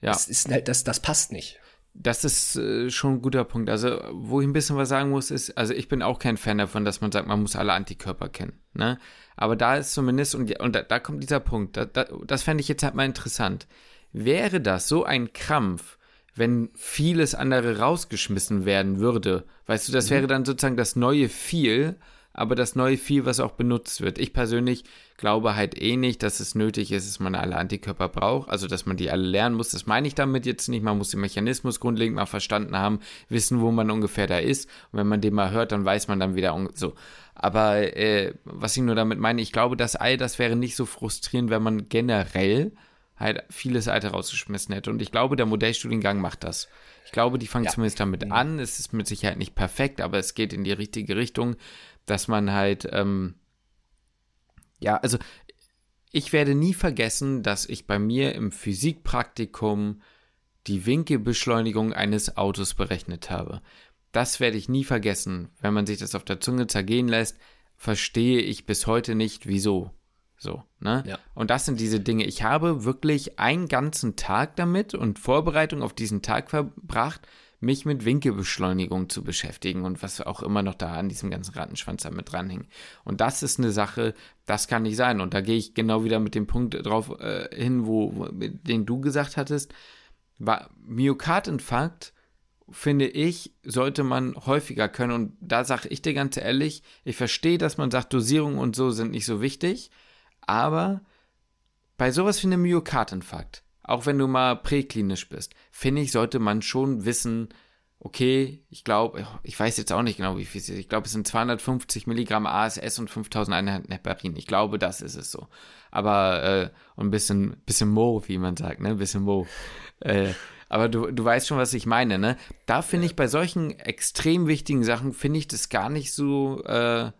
Ja. Das, ist halt, das, das passt nicht. Das ist äh, schon ein guter Punkt. Also, wo ich ein bisschen was sagen muss, ist, also ich bin auch kein Fan davon, dass man sagt, man muss alle Antikörper kennen. Ne? Aber da ist zumindest, und, und da, da kommt dieser Punkt, da, da, das fände ich jetzt halt mal interessant. Wäre das so ein Krampf, wenn vieles andere rausgeschmissen werden würde? Weißt du, das wäre dann sozusagen das neue viel, aber das neue viel, was auch benutzt wird. Ich persönlich glaube halt eh nicht, dass es nötig ist, dass man alle Antikörper braucht, also dass man die alle lernen muss. Das meine ich damit jetzt nicht. Man muss den Mechanismus grundlegend mal verstanden haben, wissen, wo man ungefähr da ist. Und wenn man den mal hört, dann weiß man dann wieder so. Aber äh, was ich nur damit meine, ich glaube, dass all das wäre nicht so frustrierend, wenn man generell halt vieles Alte rausgeschmissen hätte. Und ich glaube, der Modellstudiengang macht das. Ich glaube, die fangen Ja. zumindest damit an. Es ist mit Sicherheit nicht perfekt, aber es geht in die richtige Richtung, dass man halt, ähm, ja, also ich werde nie vergessen, dass ich bei mir im Physikpraktikum die Winkelbeschleunigung eines Autos berechnet habe. Das werde ich nie vergessen. Wenn man sich das auf der Zunge zergehen lässt, verstehe ich bis heute nicht, wieso. So, ne? Ja. Und das sind diese Dinge. Ich habe wirklich einen ganzen Tag damit und Vorbereitung auf diesen Tag verbracht, mich mit Winkelbeschleunigung zu beschäftigen und was auch immer noch da an diesem ganzen Rattenschwanz damit dranhängt. Und das ist eine Sache, das kann nicht sein. Und da gehe ich genau wieder mit dem Punkt drauf äh, hin, wo, wo, den du gesagt hattest. War Myokardinfarkt, finde ich, sollte man häufiger können. Und da sage ich dir ganz ehrlich, ich verstehe, dass man sagt, Dosierung und so sind nicht so wichtig, aber bei sowas wie einem Myokardinfarkt, auch wenn du mal präklinisch bist, finde ich, sollte man schon wissen, okay, ich glaube, ich weiß jetzt auch nicht genau, wie viel es ist. Ich glaube, es sind 250 Milligramm ASS und 5000 Einheiten Heparin. Ich glaube, das ist es so. Aber, äh, und ein bisschen, bisschen Mo, wie man sagt, ne? Ein bisschen Mo. Äh, aber du, du weißt schon, was ich meine, ne? Da finde ich bei solchen extrem wichtigen Sachen, finde ich das gar nicht so äh,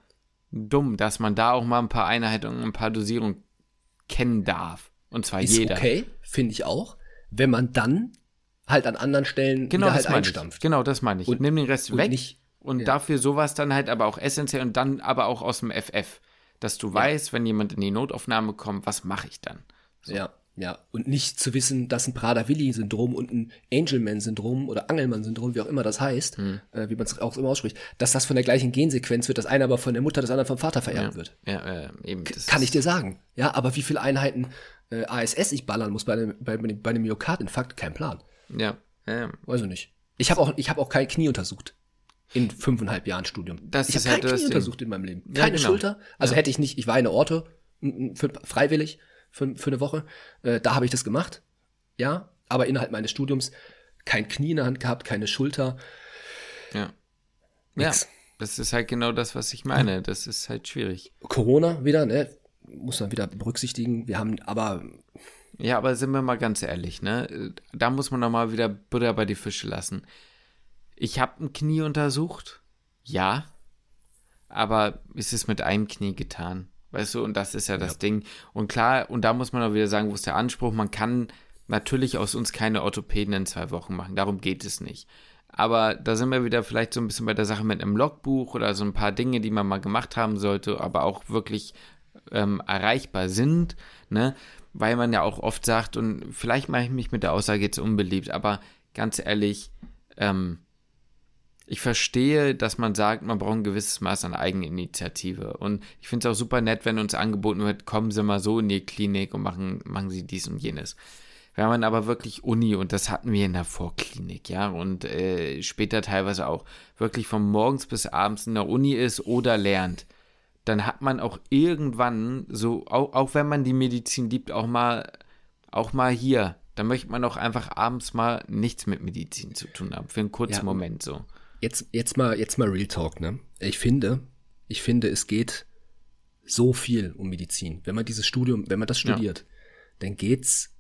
dumm, dass man da auch mal ein paar Einheiten und ein paar Dosierungen kennen darf. Und zwar ist jeder. okay, finde ich auch. Wenn man dann halt an anderen Stellen genau, halt einstampft. Ich. Genau, das meine ich. Und nimm den Rest und weg. Nicht, und ja. dafür sowas dann halt aber auch essentiell und dann aber auch aus dem FF. Dass du ja. weißt, wenn jemand in die Notaufnahme kommt, was mache ich dann? So. Ja, ja. Und nicht zu wissen, dass ein Prader-Willi-Syndrom und ein Angelman-Syndrom oder Angelmann-Syndrom, wie auch immer das heißt, hm. äh, wie man es auch immer ausspricht, dass das von der gleichen Gensequenz wird, das eine aber von der Mutter, das andere vom Vater vererbt ja. wird. Ja, äh, eben. Kann ich dir sagen. Ja, aber wie viele Einheiten äh, ASS ich ballern muss bei einem, bei, bei einem Myokardinfarkt, kein Plan. Ja. ja. Weiß ich nicht. Ich habe auch, hab auch kein Knie untersucht. In fünfeinhalb Jahren Studium. Das ich habe kein halt Knie untersucht in meinem Leben. Keine ja, genau. Schulter. Also ja. hätte ich nicht, ich war eine Orte, freiwillig, für, für eine Woche. Äh, da habe ich das gemacht. Ja. Aber innerhalb meines Studiums kein Knie in der Hand gehabt, keine Schulter. Ja. Nix. Ja. Das ist halt genau das, was ich meine. Das ist halt schwierig. Corona wieder, ne? muss man wieder berücksichtigen. Wir haben aber. Ja, aber sind wir mal ganz ehrlich, ne? Da muss man doch mal wieder Butter bei die Fische lassen. Ich habe ein Knie untersucht. Ja. Aber ist es mit einem Knie getan? Weißt du, und das ist ja das ja. Ding. Und klar, und da muss man auch wieder sagen, wo ist der Anspruch? Man kann natürlich aus uns keine Orthopäden in zwei Wochen machen. Darum geht es nicht. Aber da sind wir wieder vielleicht so ein bisschen bei der Sache mit einem Logbuch oder so ein paar Dinge, die man mal gemacht haben sollte, aber auch wirklich ähm, erreichbar sind, ne? Weil man ja auch oft sagt, und vielleicht mache ich mich mit der Aussage jetzt unbeliebt, aber ganz ehrlich, ähm, ich verstehe, dass man sagt, man braucht ein gewisses Maß an Eigeninitiative. Und ich finde es auch super nett, wenn uns angeboten wird, kommen Sie mal so in die Klinik und machen, machen Sie dies und jenes. Wenn man aber wirklich Uni, und das hatten wir in der Vorklinik, ja, und äh, später teilweise auch, wirklich von morgens bis abends in der Uni ist oder lernt, dann hat man auch irgendwann, so, auch, auch wenn man die Medizin liebt, auch mal, auch mal hier, dann möchte man auch einfach abends mal nichts mit Medizin zu tun haben, für einen kurzen ja, Moment so. Jetzt, jetzt mal, jetzt mal Real Talk, ne? Ich finde, ich finde, es geht so viel um Medizin. Wenn man dieses Studium, wenn man das studiert, ja. dann geht's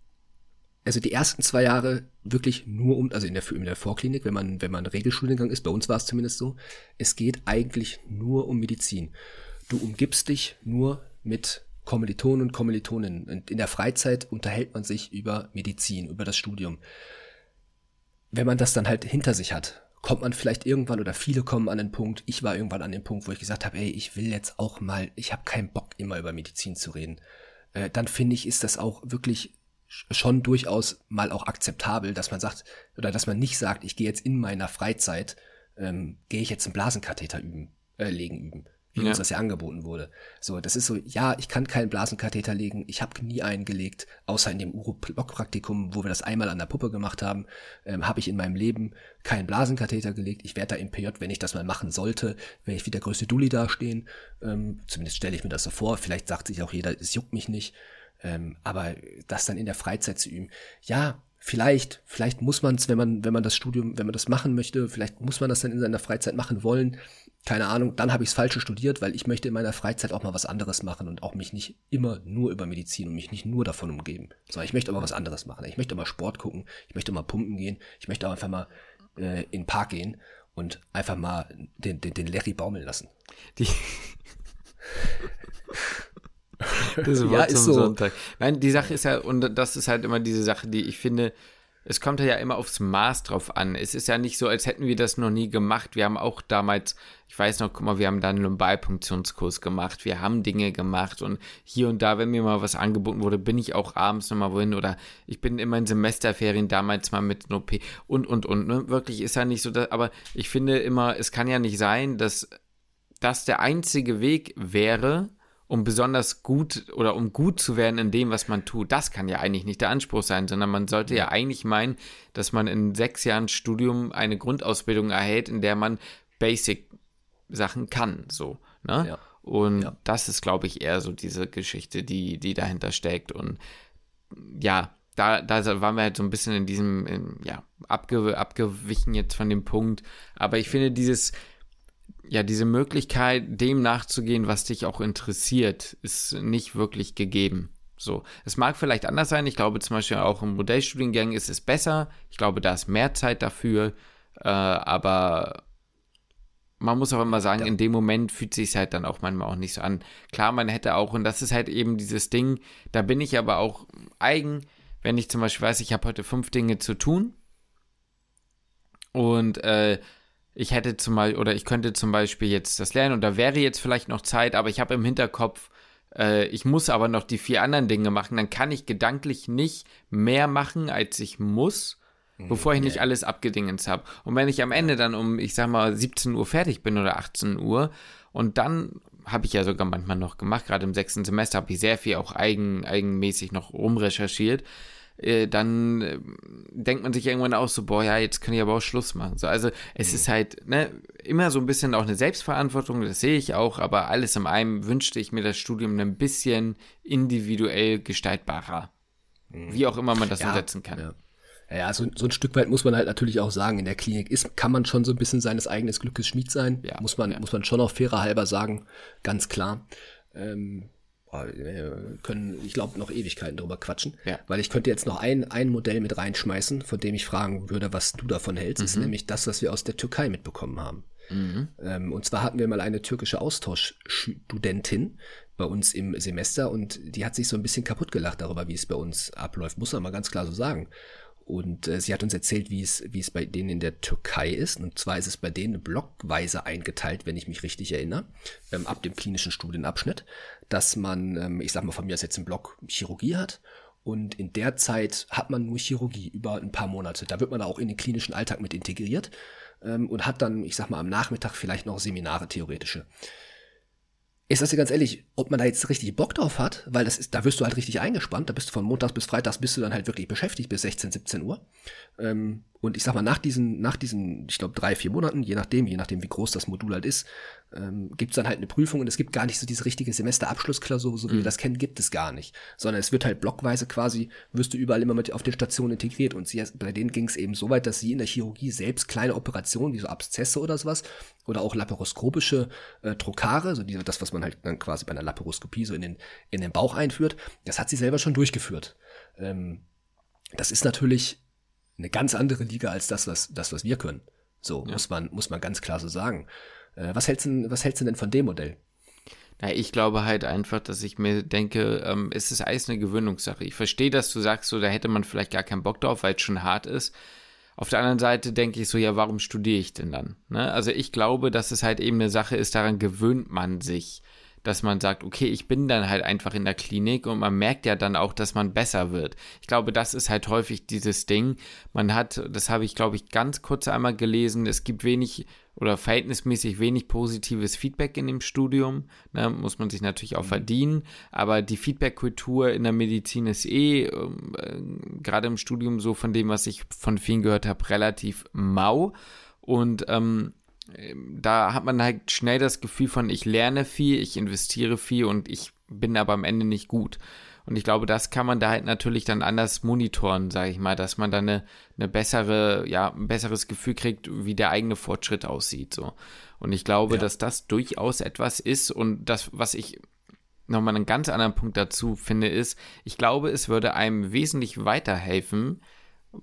also die ersten zwei Jahre wirklich nur um, also in der, in der Vorklinik, wenn man, wenn man Regelstudiengang ist, bei uns war es zumindest so, es geht eigentlich nur um Medizin. Du umgibst dich nur mit Kommilitonen und Kommilitoninnen. Und in der Freizeit unterhält man sich über Medizin, über das Studium. Wenn man das dann halt hinter sich hat, kommt man vielleicht irgendwann oder viele kommen an den Punkt, ich war irgendwann an den Punkt, wo ich gesagt habe, ey, ich will jetzt auch mal, ich habe keinen Bock immer über Medizin zu reden. Äh, dann finde ich, ist das auch wirklich schon durchaus mal auch akzeptabel, dass man sagt, oder dass man nicht sagt, ich gehe jetzt in meiner Freizeit, ähm, gehe ich jetzt einen Blasenkatheter üben, äh, legen üben wie ja. uns das ja angeboten wurde. So, das ist so, ja, ich kann keinen Blasenkatheter legen, ich habe nie einen gelegt, außer in dem Uro-Block-Praktikum, wo wir das einmal an der Puppe gemacht haben, ähm, habe ich in meinem Leben keinen Blasenkatheter gelegt. Ich werde da im PJ, wenn ich das mal machen sollte, werde ich wie der größte Dulli dastehen. Ähm, zumindest stelle ich mir das so vor. Vielleicht sagt sich auch jeder, es juckt mich nicht. Ähm, aber das dann in der Freizeit zu üben, ja, vielleicht, vielleicht muss man es, wenn man, wenn man das Studium, wenn man das machen möchte, vielleicht muss man das dann in seiner Freizeit machen wollen keine Ahnung, dann habe ich es falsch studiert, weil ich möchte in meiner Freizeit auch mal was anderes machen und auch mich nicht immer nur über Medizin und mich nicht nur davon umgeben. Sondern ich möchte aber was anderes machen. Ich möchte mal Sport gucken, ich möchte mal pumpen gehen, ich möchte auch einfach mal äh, in den Park gehen und einfach mal den, den, den Larry baumeln lassen. Die das Wort ja, zum so. Sonntag. Nein, die Sache ist ja, und das ist halt immer diese Sache, die ich finde, es kommt ja immer aufs Maß drauf an. Es ist ja nicht so, als hätten wir das noch nie gemacht. Wir haben auch damals, ich weiß noch, guck mal, wir haben da einen Lumbalpunktionskurs gemacht. Wir haben Dinge gemacht und hier und da, wenn mir mal was angeboten wurde, bin ich auch abends nochmal wohin oder ich bin immer in Semesterferien damals mal mit einer OP und, und, und. Ne? Wirklich ist ja nicht so, dass, aber ich finde immer, es kann ja nicht sein, dass das der einzige Weg wäre, um besonders gut oder um gut zu werden in dem, was man tut. Das kann ja eigentlich nicht der Anspruch sein, sondern man sollte ja eigentlich meinen, dass man in sechs Jahren Studium eine Grundausbildung erhält, in der man Basic-Sachen kann. So, ne? Ja. Und ja. das ist, glaube ich, eher so diese Geschichte, die, die dahinter steckt. Und ja, da, da waren wir halt so ein bisschen in diesem, in, ja, abge, abgewichen jetzt von dem Punkt. Aber ich finde dieses, ja, diese Möglichkeit, dem nachzugehen, was dich auch interessiert, ist nicht wirklich gegeben. So, es mag vielleicht anders sein. Ich glaube zum Beispiel auch im Modellstudiengang ist es besser. Ich glaube, da ist mehr Zeit dafür. Äh, aber man muss auch immer sagen, ja. in dem Moment fühlt sich halt dann auch manchmal auch nicht so an. Klar, man hätte auch, und das ist halt eben dieses Ding, da bin ich aber auch eigen, wenn ich zum Beispiel weiß, ich habe heute fünf Dinge zu tun und äh, ich hätte zum Beispiel, oder ich könnte zum Beispiel jetzt das lernen und da wäre jetzt vielleicht noch Zeit, aber ich habe im Hinterkopf, äh, ich muss aber noch die vier anderen Dinge machen, dann kann ich gedanklich nicht mehr machen, als ich muss, mhm, bevor ich nicht alles abgedingens habe. Und wenn ich am Ende dann um, ich sag mal, 17 Uhr fertig bin oder 18 Uhr und dann habe ich ja sogar manchmal noch gemacht, gerade im sechsten Semester habe ich sehr viel auch eigen, eigenmäßig noch rumrecherchiert, äh, dann äh, denkt man sich irgendwann auch so, boah, ja, jetzt kann ich aber auch Schluss machen. So, also es mhm. ist halt ne, immer so ein bisschen auch eine Selbstverantwortung, das sehe ich auch, aber alles in einem wünschte ich mir das Studium ein bisschen individuell gestaltbarer. Mhm. Wie auch immer man das ja, umsetzen kann. Ja. Ja, so, so, ein Stück weit muss man halt natürlich auch sagen, in der Klinik ist, kann man schon so ein bisschen seines eigenen Glückes Schmied sein. Ja, muss man, ja. muss man schon auch fairer halber sagen, ganz klar. Ähm, können, ich glaube, noch Ewigkeiten drüber quatschen. Ja. Weil ich könnte jetzt noch ein, ein Modell mit reinschmeißen, von dem ich fragen würde, was du davon hältst. Mhm. ist nämlich das, was wir aus der Türkei mitbekommen haben. Mhm. Ähm, und zwar hatten wir mal eine türkische Austauschstudentin bei uns im Semester und die hat sich so ein bisschen kaputt gelacht darüber, wie es bei uns abläuft. Muss man mal ganz klar so sagen. Und äh, sie hat uns erzählt, wie es, wie es bei denen in der Türkei ist. Und zwar ist es bei denen blockweise eingeteilt, wenn ich mich richtig erinnere, ähm, ab dem klinischen Studienabschnitt, dass man, ähm, ich sag mal von mir aus jetzt einen Block Chirurgie hat. Und in der Zeit hat man nur Chirurgie über ein paar Monate. Da wird man auch in den klinischen Alltag mit integriert ähm, und hat dann, ich sag mal, am Nachmittag vielleicht noch Seminare, theoretische ich sag dir ganz ehrlich, ob man da jetzt richtig Bock drauf hat, weil das ist, da wirst du halt richtig eingespannt, da bist du von Montags bis Freitags bist du dann halt wirklich beschäftigt bis 16, 17 Uhr. Ähm, und ich sag mal, nach diesen, nach diesen, ich glaube, drei, vier Monaten, je nachdem, je nachdem, wie groß das Modul halt ist, ähm, gibt es dann halt eine Prüfung und es gibt gar nicht so diese richtige Semesterabschlussklausur, so wie mhm. wir das kennen, gibt es gar nicht. Sondern es wird halt blockweise quasi, wirst du überall immer mit auf den Stationen integriert. Und sie, bei denen ging es eben so weit, dass sie in der Chirurgie selbst kleine Operationen, wie so Abszesse oder sowas, oder auch laparoskopische äh, Trokare, so diese, das, was man halt dann quasi bei einer Laparoskopie so in den, in den Bauch einführt, das hat sie selber schon durchgeführt. Ähm, das ist natürlich eine ganz andere Liga als das, was, das, was wir können. So, ja. muss man, muss man ganz klar so sagen. Äh, was hältst du, was hältst du denn von dem Modell? Na, ich glaube halt einfach, dass ich mir denke, ähm, es ist alles eine Gewöhnungssache. Ich verstehe, dass du sagst, so, da hätte man vielleicht gar keinen Bock drauf, weil es schon hart ist. Auf der anderen Seite denke ich so, ja, warum studiere ich denn dann? Ne? Also ich glaube, dass es halt eben eine Sache ist, daran gewöhnt man sich dass man sagt, okay, ich bin dann halt einfach in der Klinik und man merkt ja dann auch, dass man besser wird. Ich glaube, das ist halt häufig dieses Ding. Man hat, das habe ich, glaube ich, ganz kurz einmal gelesen, es gibt wenig oder verhältnismäßig wenig positives Feedback in dem Studium. Ne, muss man sich natürlich auch mhm. verdienen. Aber die Feedback-Kultur in der Medizin ist eh, äh, gerade im Studium so von dem, was ich von vielen gehört habe, relativ mau. Und ähm, ähm, da hat man halt schnell das Gefühl von, ich lerne viel, ich investiere viel und ich bin aber am Ende nicht gut. Und ich glaube, das kann man da halt natürlich dann anders monitoren, sage ich mal, dass man dann eine, eine bessere, ja, ein besseres Gefühl kriegt, wie der eigene Fortschritt aussieht. So. Und ich glaube, ja. dass das durchaus etwas ist und das, was ich nochmal einen ganz anderen Punkt dazu finde, ist, ich glaube, es würde einem wesentlich weiterhelfen,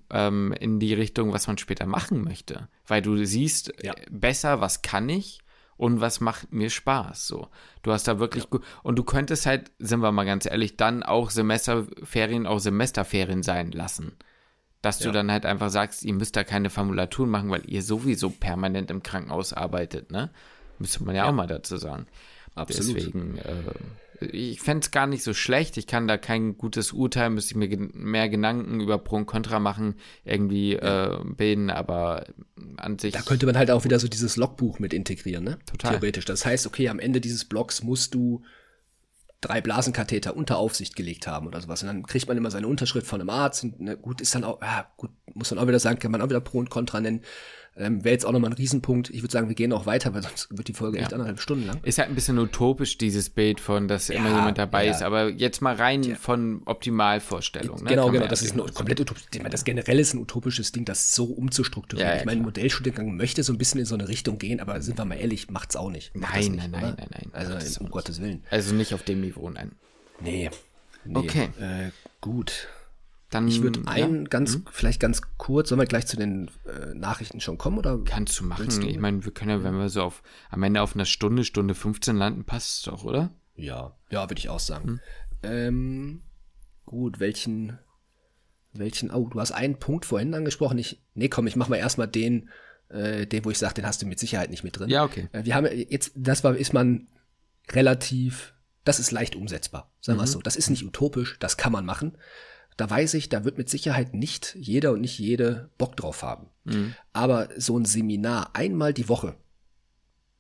ähm, in die Richtung, was man später machen möchte. Weil du siehst ja. besser, was kann ich und was macht mir Spaß. So, du hast da wirklich ja. gut und du könntest halt, sind wir mal ganz ehrlich, dann auch Semesterferien auch Semesterferien sein lassen. Dass du Ja. dann halt einfach sagst, ihr müsst da keine Formulaturen machen, weil ihr sowieso permanent im Krankenhaus arbeitet, ne? Müsste man ja, auch mal dazu sagen. Absolut. Deswegen, äh, ich fände es gar nicht so schlecht. Ich kann da kein gutes Urteil, müsste ich mir gen mehr Gedanken über Pro und Contra machen, irgendwie äh, bilden, aber an sich. Da könnte man halt auch wieder so dieses Logbuch mit integrieren, ne? Total. Theoretisch. Das heißt, okay, am Ende dieses Blogs musst du drei Blasenkatheter unter Aufsicht gelegt haben oder sowas. Und dann kriegt man immer seine Unterschrift von einem Arzt und ne, gut, ist dann auch, ja, gut, muss man auch wieder sagen, kann man auch wieder Pro und Contra nennen. Ähm, Wäre jetzt auch nochmal ein Riesenpunkt. Ich würde sagen, wir gehen auch weiter, weil sonst wird die Folge echt anderthalb Stunden lang. Ist halt ein bisschen utopisch, dieses Bild von, dass immer Ja, jemand dabei ja. ist. Aber jetzt mal rein von Optimalvorstellungen. Ne? Genau, Kann genau, ja das ist sehen. ein komplett utopisch. Ich meine, das generell ist ein utopisches Ding, das so umzustrukturieren. Ja, ja, ich meine. Modellstudiengang möchte so ein bisschen in so eine Richtung gehen, aber sind wir mal ehrlich, macht's auch nicht. Macht Nein, nicht, nein, nein, nein, nein. Also, um nicht. Gottes Willen. Also nicht auf dem Niveau, nein. Nee. nee. Okay. Äh, gut. Dann, Ich würde ja, einen ganz, vielleicht ganz kurz, sollen wir gleich zu den äh, Nachrichten schon kommen? Oder? kannst du machen. Du? Ich meine, wir können ja, wenn wir so auf am Ende auf einer Stunde, Stunde 15 landen, passt es doch, oder? Ja, ja, würde ich auch sagen. Hm. Ähm, gut, welchen, welchen, oh, du hast einen Punkt vorhin angesprochen. Ich, nee, komm, ich mach mal erstmal den, äh, den, wo ich sage, den hast du mit Sicherheit nicht mit drin. Ja, okay. Äh, wir haben jetzt, das war, ist man relativ, das ist leicht umsetzbar, sagen Mhm. wir es so. Das ist nicht utopisch, das kann man machen. Da weiß ich, da wird mit Sicherheit nicht jeder und nicht jede Bock drauf haben. Mhm. Aber so ein Seminar einmal die Woche,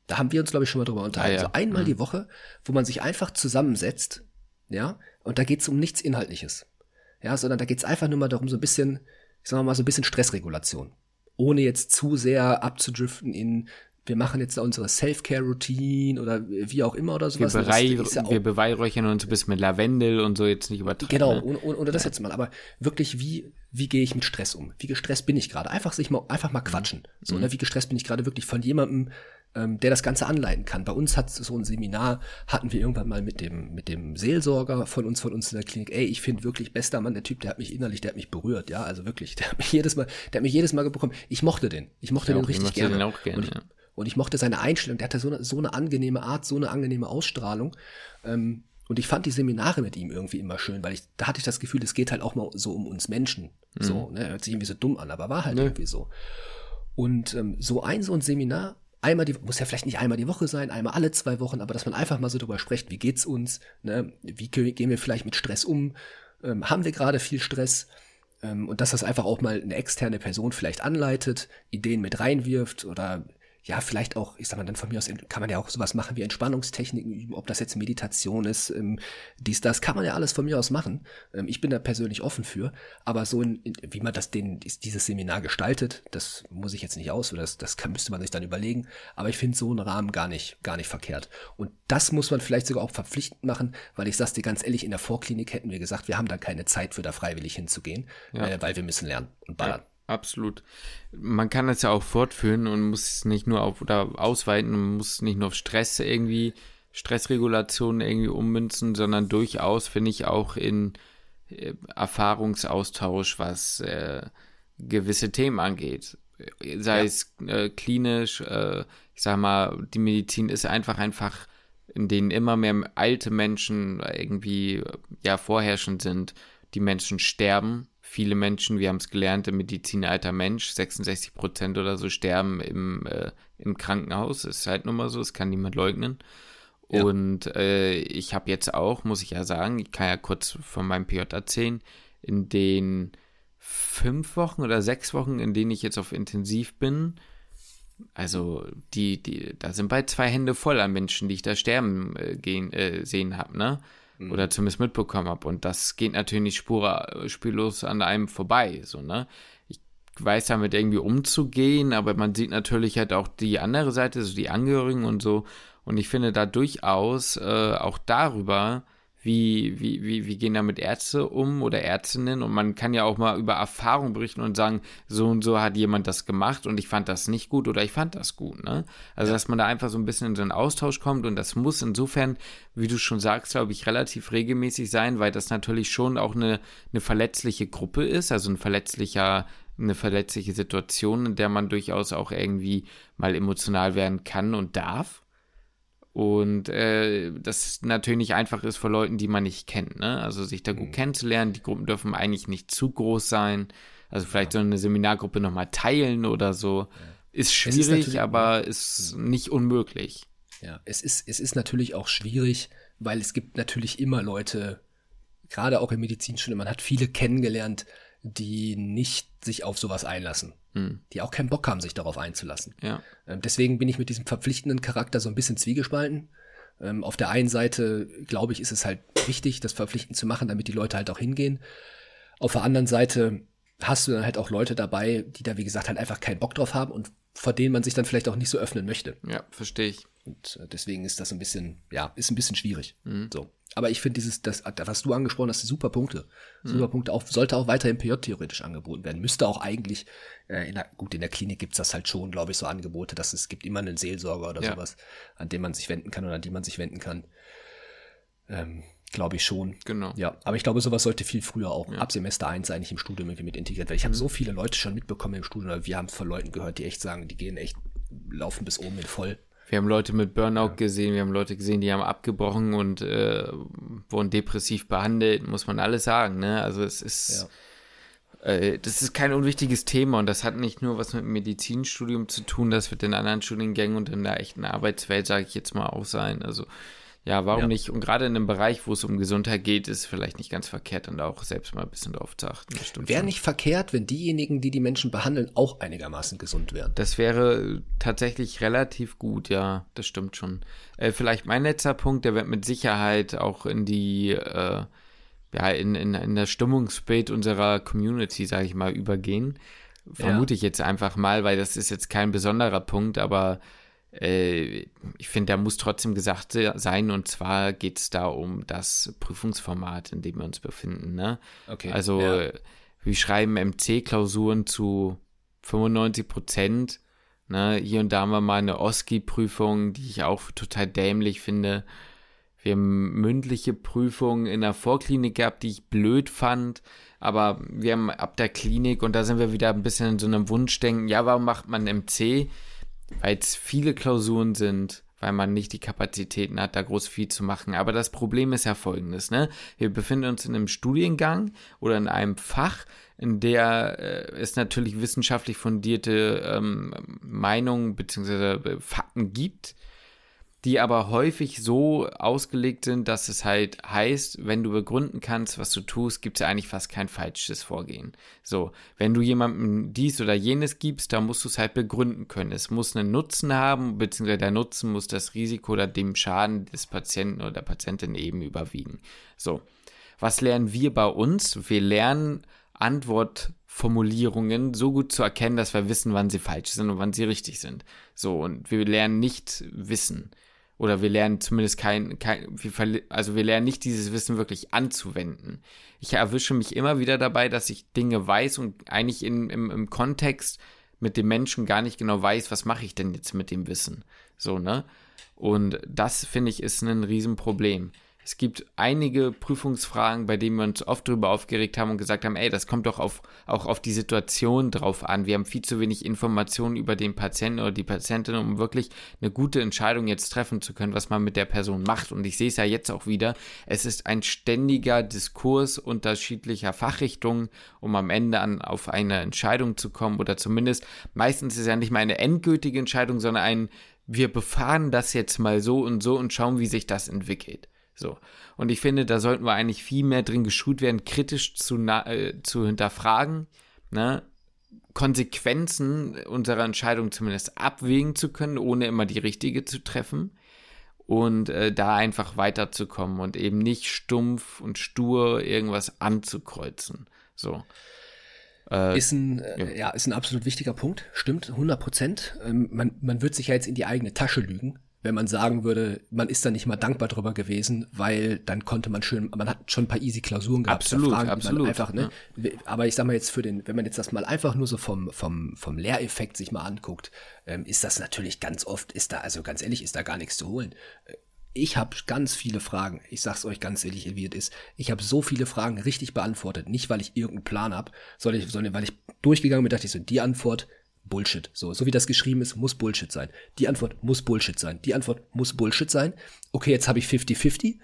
da haben wir uns, glaube ich, schon mal drüber unterhalten. Ah, ja. So einmal die Woche, wo man sich einfach zusammensetzt, ja, und da geht es um nichts Inhaltliches. Ja, sondern da geht es einfach nur mal darum, so ein bisschen, ich sag mal, so ein bisschen Stressregulation. Ohne jetzt zu sehr abzudriften in, wir machen jetzt da unsere Self-Care-Routine oder wie auch immer oder Wir, sowas. Das berei ist ja wir beweihräuchern uns ein bisschen mit Lavendel und so jetzt nicht übertreiben. Genau, Ne? ohne, ohne, das jetzt mal. Aber wirklich, wie, wie gehe ich mit Stress um? Wie gestresst bin ich gerade? Einfach sich mal, einfach mal quatschen. So, Mhm. ne? Wie gestresst bin ich gerade wirklich von jemandem, ähm, der das Ganze anleiten kann. Bei uns hat so ein Seminar, hatten wir irgendwann mal mit dem, mit dem Seelsorger von uns, von uns in der Klinik, ey, ich finde wirklich bester Mann, der Typ, der hat mich innerlich, der hat mich berührt, ja, also wirklich, der hat mich jedes Mal, der hat mich jedes Mal bekommen. Ich mochte den. Ich mochte Ja, den richtig gerne. den auch gerne, und, ich, ja. Und ich mochte seine Einstellung, der hatte so eine, so eine angenehme Art, so eine angenehme Ausstrahlung. Ähm, und ich fand die Seminare mit ihm irgendwie immer schön, weil ich, da hatte ich das Gefühl, es geht halt auch mal so um uns Menschen. So, ne, hört sich irgendwie so dumm an, aber war halt irgendwie so. Und ähm, so ein, so ein Seminar, einmal die, muss ja vielleicht nicht einmal die Woche sein, einmal alle zwei Wochen, aber dass man einfach mal so drüber spricht, wie geht's uns, ne, wie gehen gehen wir vielleicht mit Stress um, ähm, haben wir gerade viel Stress, ähm, und dass das einfach auch mal eine externe Person vielleicht anleitet, Ideen mit reinwirft oder ja, vielleicht auch, ich sag mal, dann von mir aus kann man ja auch sowas machen wie Entspannungstechniken üben, ob das jetzt Meditation ist, ähm, dies, das, kann man ja alles von mir aus machen. Ähm, ich bin da persönlich offen für, aber so, in, in, wie man das den, dieses Seminar gestaltet, das muss ich jetzt nicht aus, oder das, das kann, müsste man sich dann überlegen, aber ich finde so einen Rahmen gar nicht, gar nicht verkehrt. Und das muss man vielleicht sogar auch verpflichtend machen, weil ich sag's dir ganz ehrlich, in der Vorklinik hätten wir gesagt, wir haben da keine Zeit für da freiwillig hinzugehen, äh, weil wir müssen lernen und ballern. Absolut. Man kann es ja auch fortführen und muss es nicht nur auf oder ausweiten und muss nicht nur auf Stress irgendwie, Stressregulation irgendwie ummünzen, sondern durchaus finde ich auch in äh, Erfahrungsaustausch, was äh, gewisse Themen angeht. Sei Ja. es äh, klinisch, äh, ich sag mal, die Medizin ist einfach einfach, in denen immer mehr alte Menschen irgendwie ja vorherrschend sind. Die Menschen sterben. Viele Menschen, wir haben es gelernt, im Medizin alter Mensch, 66 Prozent oder so sterben im, äh, im Krankenhaus. Ist halt nun mal so, das kann niemand leugnen. Ja. Und äh, ich habe jetzt auch, muss ich ja sagen, ich kann ja kurz von meinem PJ erzählen, in den fünf Wochen oder sechs Wochen, in denen ich jetzt auf Intensiv bin, also die, die, da sind bald zwei Hände voll an Menschen, die ich da sterben äh, gehen, äh, sehen habe, ne? Oder zumindest mitbekommen habe. Und das geht natürlich nicht spur, spurlos an einem vorbei, so, ne? Ich weiß damit irgendwie umzugehen, aber man sieht natürlich halt auch die andere Seite, so die Angehörigen und so. Und ich finde da durchaus äh, auch darüber, wie, wie, wie, wie gehen damit Ärzte um oder Ärztinnen und man kann ja auch mal über Erfahrung berichten und sagen, so und so hat jemand das gemacht und ich fand das nicht gut oder ich fand das gut, ne? Also, dass man da einfach so ein bisschen in so einen Austausch kommt und das muss insofern, wie du schon sagst, glaube ich, relativ regelmäßig sein, weil das natürlich schon auch eine, eine verletzliche Gruppe ist, also ein verletzlicher, eine verletzliche Situation, in der man durchaus auch irgendwie mal emotional werden kann und darf. Und äh, das natürlich nicht einfach ist für Leuten, die man nicht kennt. Ne? Also sich da gut kennenzulernen. Die Gruppen dürfen eigentlich nicht zu groß sein. Also vielleicht ja. so eine Seminargruppe nochmal teilen oder so. Ja. Ist schwierig, ist aber ist nicht unmöglich. Ja, es ist, es ist natürlich auch schwierig, weil es gibt natürlich immer Leute, gerade auch im Medizinstudium, man hat viele kennengelernt, die nicht sich auf sowas einlassen. Mhm. Die auch keinen Bock haben, sich darauf einzulassen. Ja. Ähm, deswegen bin ich mit diesem verpflichtenden Charakter so ein bisschen zwiegespalten. Ähm, auf der einen Seite, glaube ich, ist es halt wichtig, das verpflichtend zu machen, damit die Leute halt auch hingehen. Auf der anderen Seite hast du dann halt auch Leute dabei, die da, wie gesagt, halt einfach keinen Bock drauf haben und vor denen man sich dann vielleicht auch nicht so öffnen möchte. Ja, verstehe ich. Und äh, deswegen ist das ein bisschen, ja, ist ein bisschen schwierig. Mhm. So. Aber ich finde dieses, das, was du angesprochen hast, super Punkte. Mhm. Super Punkte auch, sollte auch weiter im PJ theoretisch angeboten werden. Müsste auch eigentlich, äh, in der, gut, in der Klinik gibt's das halt schon, glaube ich, so Angebote, dass es gibt immer einen Seelsorger oder ja. sowas, an dem man sich wenden kann oder an die man sich wenden kann. Ähm, glaube ich schon. Genau. Ja, aber ich glaube, sowas sollte viel früher auch ja. ab Semester 1 eigentlich im Studium irgendwie mit integriert werden. Ich habe mhm. so viele Leute schon mitbekommen im Studium, wir haben von Leuten gehört, die echt sagen, die gehen echt, laufen bis oben mit voll. Wir haben Leute mit Burnout ja. gesehen, wir haben Leute gesehen, die haben abgebrochen und äh, wurden depressiv behandelt, muss man alles sagen. Ne? Also es ist, ja. äh, das ist kein unwichtiges Thema und das hat nicht nur was mit dem Medizinstudium zu tun, das wird in anderen Studiengängen und in der echten Arbeitswelt, sage ich jetzt mal, auch sein. Also ja, warum ja. nicht? Und gerade in einem Bereich, wo es um Gesundheit geht, ist vielleicht nicht ganz verkehrt, dann da auch selbst mal ein bisschen drauf zu achten. Wäre nicht verkehrt, wenn diejenigen, die die Menschen behandeln, auch einigermaßen gesund wären. Das wäre tatsächlich relativ gut, ja, das stimmt schon. Äh, vielleicht mein letzter Punkt, der wird mit Sicherheit auch in die, äh, ja, in, in, in das Stimmungsbild unserer Community, sage ich mal, übergehen. Vermute ja. ich jetzt einfach mal, weil das ist jetzt kein besonderer Punkt, aber äh, ich finde, da muss trotzdem gesagt sein, und zwar geht es da um das Prüfungsformat, in dem wir uns befinden. Ne? Okay. Also, ja. wir schreiben MC-Klausuren zu 95 Prozent. Ne? Hier und da haben wir mal eine OSCI-Prüfung, die ich auch total dämlich finde. Wir haben mündliche Prüfungen in der Vorklinik gehabt, die ich blöd fand. Aber wir haben ab der Klinik, und da sind wir wieder ein bisschen in so einem Wunschdenken, ja, warum macht man MC? Weil es viele Klausuren sind, weil man nicht die Kapazitäten hat, da groß viel zu machen. Aber das Problem ist ja folgendes, ne? Wir befinden uns in einem Studiengang oder in einem Fach, in der äh, es natürlich wissenschaftlich fundierte ähm, Meinungen bzw. Fakten gibt, die aber häufig so ausgelegt sind, dass es halt heißt, wenn du begründen kannst, was du tust, gibt es eigentlich fast kein falsches Vorgehen. So, wenn du jemandem dies oder jenes gibst, dann musst du es halt begründen können. Es muss einen Nutzen haben, beziehungsweise der Nutzen muss das Risiko oder dem Schaden des Patienten oder der Patientin eben überwiegen. So, was lernen wir bei uns? Wir lernen Antwortformulierungen so gut zu erkennen, dass wir wissen, wann sie falsch sind und wann sie richtig sind. So, und wir lernen nicht Wissen oder wir lernen zumindest kein, kein wir also wir lernen nicht dieses Wissen wirklich anzuwenden. Ich erwische mich immer wieder dabei, dass ich Dinge weiß und eigentlich in, im, im Kontext mit dem Menschen gar nicht genau weiß, was mache ich denn jetzt mit dem Wissen. So, ne? Und das, finde ich, ist ein Riesenproblem. Es gibt einige Prüfungsfragen, bei denen wir uns oft darüber aufgeregt haben und gesagt haben, ey, das kommt doch auf, auch auf die Situation drauf an. Wir haben viel zu wenig Informationen über den Patienten oder die Patientin, um wirklich eine gute Entscheidung jetzt treffen zu können, was man mit der Person macht. Und ich sehe es ja jetzt auch wieder. Es ist ein ständiger Diskurs unterschiedlicher Fachrichtungen, um am Ende an, auf eine Entscheidung zu kommen oder zumindest meistens ist es ja nicht mal eine endgültige Entscheidung, sondern ein wir befahren das jetzt mal so und so und schauen, wie sich das entwickelt. So. Und ich finde, da sollten wir eigentlich viel mehr drin geschult werden, kritisch zu, äh, zu hinterfragen, ne? Konsequenzen unserer Entscheidung zumindest abwägen zu können, ohne immer die richtige zu treffen. Und äh, da einfach weiterzukommen und eben nicht stumpf und stur irgendwas anzukreuzen. So. Äh, ist ein, ja. Äh, ja. ist ein absolut wichtiger Punkt. Stimmt, 100 Prozent. Ähm, man, man wird sich ja jetzt in die eigene Tasche lügen, wenn man sagen würde, man ist da nicht mal dankbar drüber gewesen, weil dann konnte man schön, man hat schon ein paar easy Klausuren gehabt. Absolut, Fragen, absolut. Einfach, ne? Ja. Aber ich sag mal jetzt für den, wenn man jetzt das mal einfach nur so vom, vom, vom Lehreffekt sich mal anguckt, ähm, ist das natürlich ganz oft, ist da, also ganz ehrlich, ist da gar nichts zu holen. Äh, ich habe ganz viele Fragen. Ich sag's euch ganz ehrlich, wie es ist. Ich habe so viele Fragen richtig beantwortet. Nicht, weil ich irgendeinen Plan habe, sondern, sondern weil ich durchgegangen bin, dachte ich so, die Antwort, Bullshit. So, so wie das geschrieben ist, muss Bullshit sein. Die Antwort muss Bullshit sein. Die Antwort muss Bullshit sein. Okay, jetzt habe ich 50-50.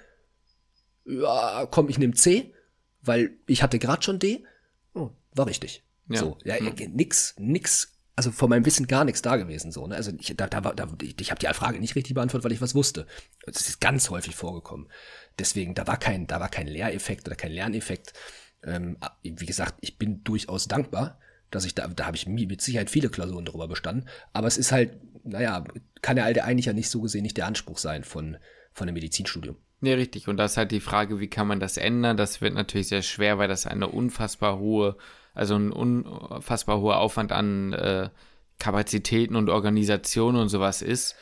Ja, komm, ich nehme C, weil ich hatte gerade schon D. Oh, war richtig. Ja. So, ja, mhm. nix, nix also von meinem Wissen gar nichts da gewesen so. Ne? Also ich, da, da, da, ich, ich habe die Frage nicht richtig beantwortet, weil ich was wusste. Das ist ganz häufig vorgekommen. Deswegen, da war kein, da war kein Lehreffekt oder kein Lerneffekt. Ähm, wie gesagt, ich bin durchaus dankbar, dass ich da, da habe ich mit Sicherheit viele Klausuren drüber bestanden. Aber es ist halt, naja, kann ja eigentlich ja nicht so gesehen nicht der Anspruch sein von, von einem Medizinstudium. Nee, richtig. Und da ist halt die Frage, wie kann man das ändern? Das wird natürlich sehr schwer, weil das eine unfassbar hohe also ein unfassbar hoher Aufwand an äh, Kapazitäten und Organisationen und sowas ist,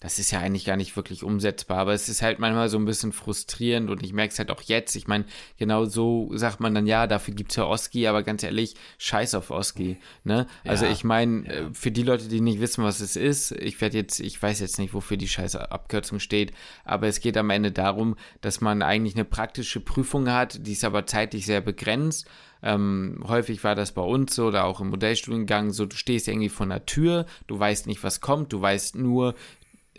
das ist ja eigentlich gar nicht wirklich umsetzbar. Aber es ist halt manchmal so ein bisschen frustrierend und ich merke es halt auch jetzt. Ich meine, genau so sagt man dann, ja, dafür gibt es ja Oski, aber ganz ehrlich, scheiß auf Oski. Ne? Also ja, ich meine, ja. Äh, für die Leute, die nicht wissen, was es ist, ich werde jetzt, ich weiß jetzt nicht, wofür die scheiße Abkürzung steht, aber es geht am Ende darum, dass man eigentlich eine praktische Prüfung hat, die ist aber zeitlich sehr begrenzt ähm, häufig war das bei uns so oder auch im Modellstudiengang so, du stehst irgendwie vor einer Tür, du weißt nicht, was kommt, du weißt nur,